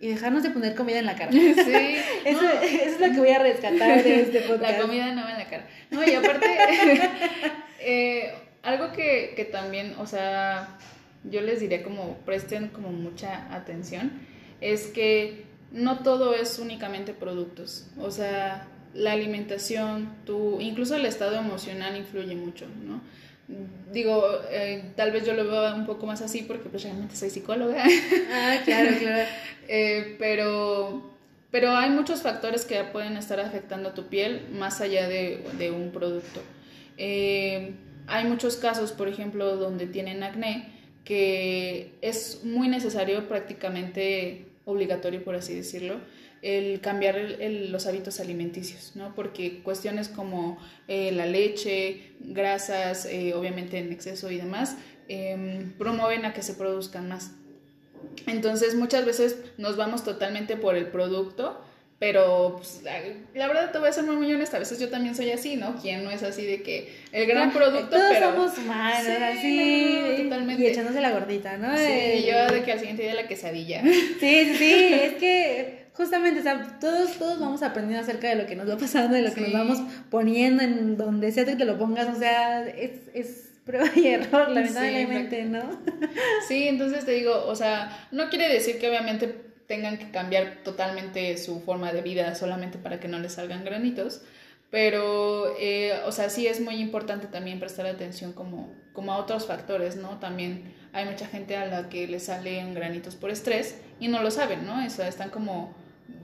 [SPEAKER 1] y dejarnos de poner comida en la cara. <laughs> Sí. eso, es lo que voy a rescatar de este podcast.
[SPEAKER 2] La comida no va en la cara. No, y aparte, <laughs> eh, algo que, que también, o sea, yo les diría como presten como mucha atención, es que no todo es únicamente productos. O sea, la alimentación, tu, incluso el estado emocional influye mucho, ¿no? Digo, eh, tal vez yo lo veo un poco más así porque pues realmente soy psicóloga.
[SPEAKER 1] Ah, claro, claro. <laughs>
[SPEAKER 2] Eh, pero, pero hay muchos factores que pueden estar afectando a tu piel más allá de, de un producto. Eh, hay muchos casos, por ejemplo, donde tienen acné que es muy necesario, prácticamente obligatorio, por así decirlo, el cambiar los hábitos alimenticios, ¿no? Porque cuestiones como eh, la leche, grasas, eh, obviamente en exceso y demás, em, promueven a que se produzcan más. Entonces muchas veces nos vamos totalmente por el producto, pero pues, la, verdad te voy a ser muy, honesta, a veces yo también soy así, ¿no? ¿Quién no es así de que el gran producto,
[SPEAKER 1] todos
[SPEAKER 2] pero...
[SPEAKER 1] somos humanos, así, totalmente. y echándose la gordita, ¿no?
[SPEAKER 2] Sí, yo de que al siguiente día la quesadilla. <laughs>
[SPEAKER 1] Sí, sí, es que justamente, o sea, todos, todos vamos aprendiendo acerca de lo que nos va pasando, de lo que nos vamos poniendo en donde sea que te lo pongas, o sea, es, es prueba y error, lamentablemente, ¿no?
[SPEAKER 2] Sí, entonces te digo, o sea, no quiere decir que obviamente tengan que cambiar totalmente su forma de vida solamente para que no les salgan granitos, pero, eh, o sea, sí es muy importante también prestar atención como, como a otros factores, ¿no? También hay mucha gente a la que le salen granitos por estrés y no lo saben, ¿no? O sea, están como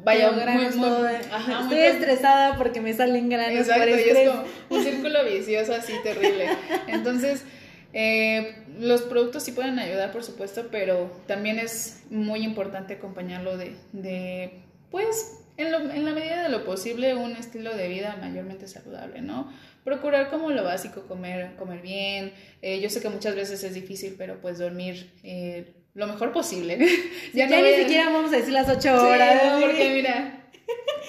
[SPEAKER 1] vaya granos muy, muy, ajá, Estoy estresada porque me salen granos
[SPEAKER 2] Exacto, y es como un círculo vicioso así terrible. <laughs> Entonces, eh, los productos sí pueden ayudar, por supuesto, pero también es muy importante acompañarlo de, de pues, en, lo, en, la medida de lo posible, un estilo de vida mayormente saludable, ¿no? Procurar como lo básico, comer, comer bien. Eh, yo sé que muchas veces es difícil, pero pues dormir eh, lo mejor posible. <laughs>
[SPEAKER 1] ya, no ni siquiera vamos a decir las ocho horas.
[SPEAKER 2] porque mira,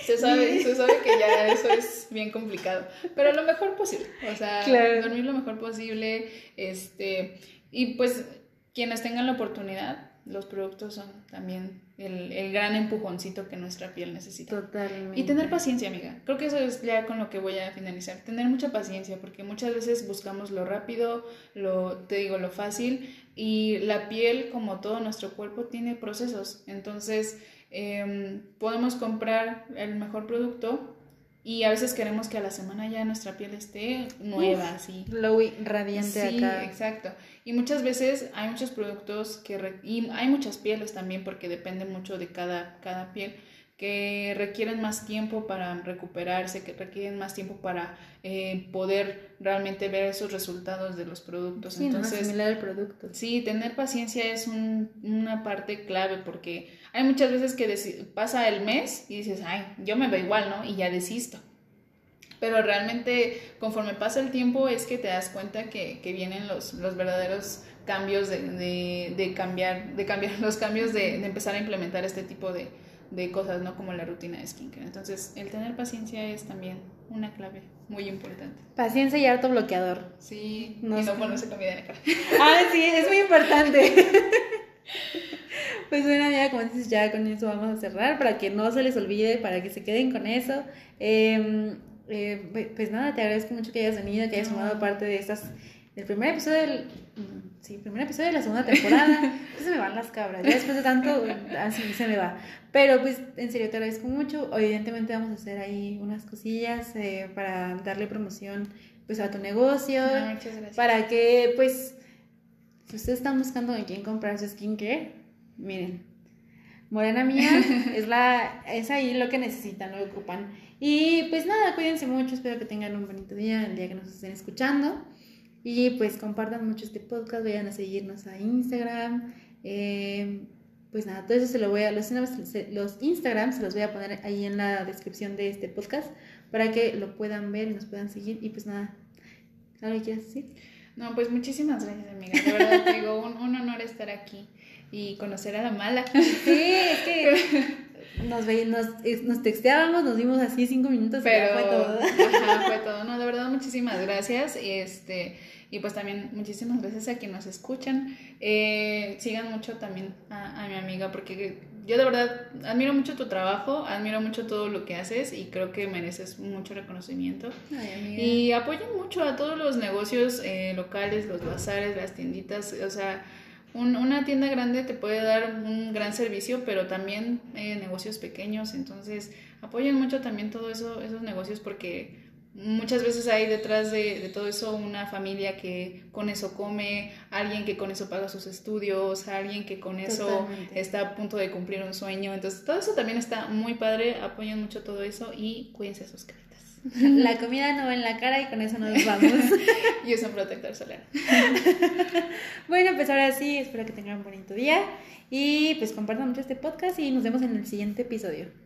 [SPEAKER 2] se <laughs> sabe, se sabe que ya eso es bien complicado, pero lo mejor posible, o sea, dormir lo mejor posible, este, y pues quienes tengan la oportunidad, los productos son también el, el, gran empujoncito que nuestra piel necesita.
[SPEAKER 1] Totalmente.
[SPEAKER 2] Y tener paciencia, amiga. Creo que eso es ya con lo que voy a finalizar. Tener mucha paciencia, porque muchas veces buscamos lo rápido, lo, te digo, lo fácil, y la piel, como todo nuestro cuerpo, tiene procesos. Entonces, eh, podemos comprar el mejor producto y a veces queremos que a la semana ya nuestra piel esté nueva, así.
[SPEAKER 1] Glowy, radiante
[SPEAKER 2] sí, exacto. Y muchas veces hay muchos productos que... y hay muchas pieles también porque depende mucho de cada, cada piel que requieren más tiempo para recuperarse, que requieren más tiempo para eh, poder realmente ver esos resultados de los productos.
[SPEAKER 1] Sí, Entonces, no el producto.
[SPEAKER 2] Sí, tener paciencia es un, una parte clave porque hay muchas veces que pasa el mes y dices, ay, yo me veo igual, ¿no? Y ya desisto. Pero realmente conforme pasa el tiempo es que te das cuenta que, que vienen los, los verdaderos cambios de, de, de, cambiar, de cambiar <laughs> los cambios de, de empezar a implementar este tipo de, de cosas, ¿no? Como la rutina de skincare. Entonces, el tener paciencia es también una clave muy importante.
[SPEAKER 1] Paciencia y harto bloqueador.
[SPEAKER 2] Sí, no y no ponerse comida en la cara. <laughs>
[SPEAKER 1] Ah, sí, es muy importante. <laughs> pues bueno, amiga, como dices, ya con eso vamos a cerrar, para que no se les olvide, para que se queden con eso. Em, eh, pues nada, te agradezco mucho que hayas venido, que hayas formado parte de estas, del primer episodio del Sí, primer episodio de la segunda temporada. se me van las cabras. Ya después de tanto, así se me va. Pero pues, en serio, te agradezco mucho. Evidentemente vamos a hacer ahí unas cosillas eh, para darle promoción pues a tu negocio.
[SPEAKER 2] muchas gracias.
[SPEAKER 1] Para que, pues, si ustedes están buscando en quién comprar su skincare, miren, Morena Mía <laughs> es, la, es ahí lo que necesitan, lo que ocupan. Y pues nada, cuídense mucho. Espero que tengan un bonito día el día que nos estén escuchando. Y pues compartan mucho este podcast, vayan a seguirnos a Instagram. Eh, pues nada, todo eso se lo voy a, los, los Instagram se los voy a poner ahí en la descripción de este podcast para que lo puedan ver y nos puedan seguir. Y pues nada, ¿algo que quieras decir?
[SPEAKER 2] No, pues muchísimas gracias, amiga. De verdad <laughs> te digo, un, un, honor estar aquí y conocer a la mala.
[SPEAKER 1] Sí, es que <laughs> nos, nos, nos texteábamos, nos dimos así cinco minutos
[SPEAKER 2] Pero,
[SPEAKER 1] fue todo.
[SPEAKER 2] Ajá, <laughs> fue todo. No, de verdad, muchísimas gracias. Este y pues también muchísimas gracias a quienes nos escuchan. Eh, sigan mucho también a, mi amiga porque yo de verdad admiro mucho tu trabajo, admiro mucho todo lo que haces y creo que mereces mucho reconocimiento. y apoyen mucho a todos los negocios eh, locales, los bazares, las tienditas, o sea... una tienda grande te puede dar un gran servicio, pero también eh, negocios pequeños, entonces apoyen mucho también todos eso, esos negocios porque Muchas veces hay detrás de, todo eso una familia que con eso come, alguien que con eso paga sus estudios, alguien que con eso está a punto de cumplir un sueño. Entonces, todo eso también está muy padre, apoyan mucho todo eso y cuídense sus caritas. <laughs>
[SPEAKER 1] La comida no va en la cara y con eso nos vamos. <laughs>
[SPEAKER 2] y usan protector solar. <laughs>
[SPEAKER 1] bueno, pues ahora sí, espero que tengan un bonito día y pues compartan mucho este podcast y nos vemos en el siguiente episodio.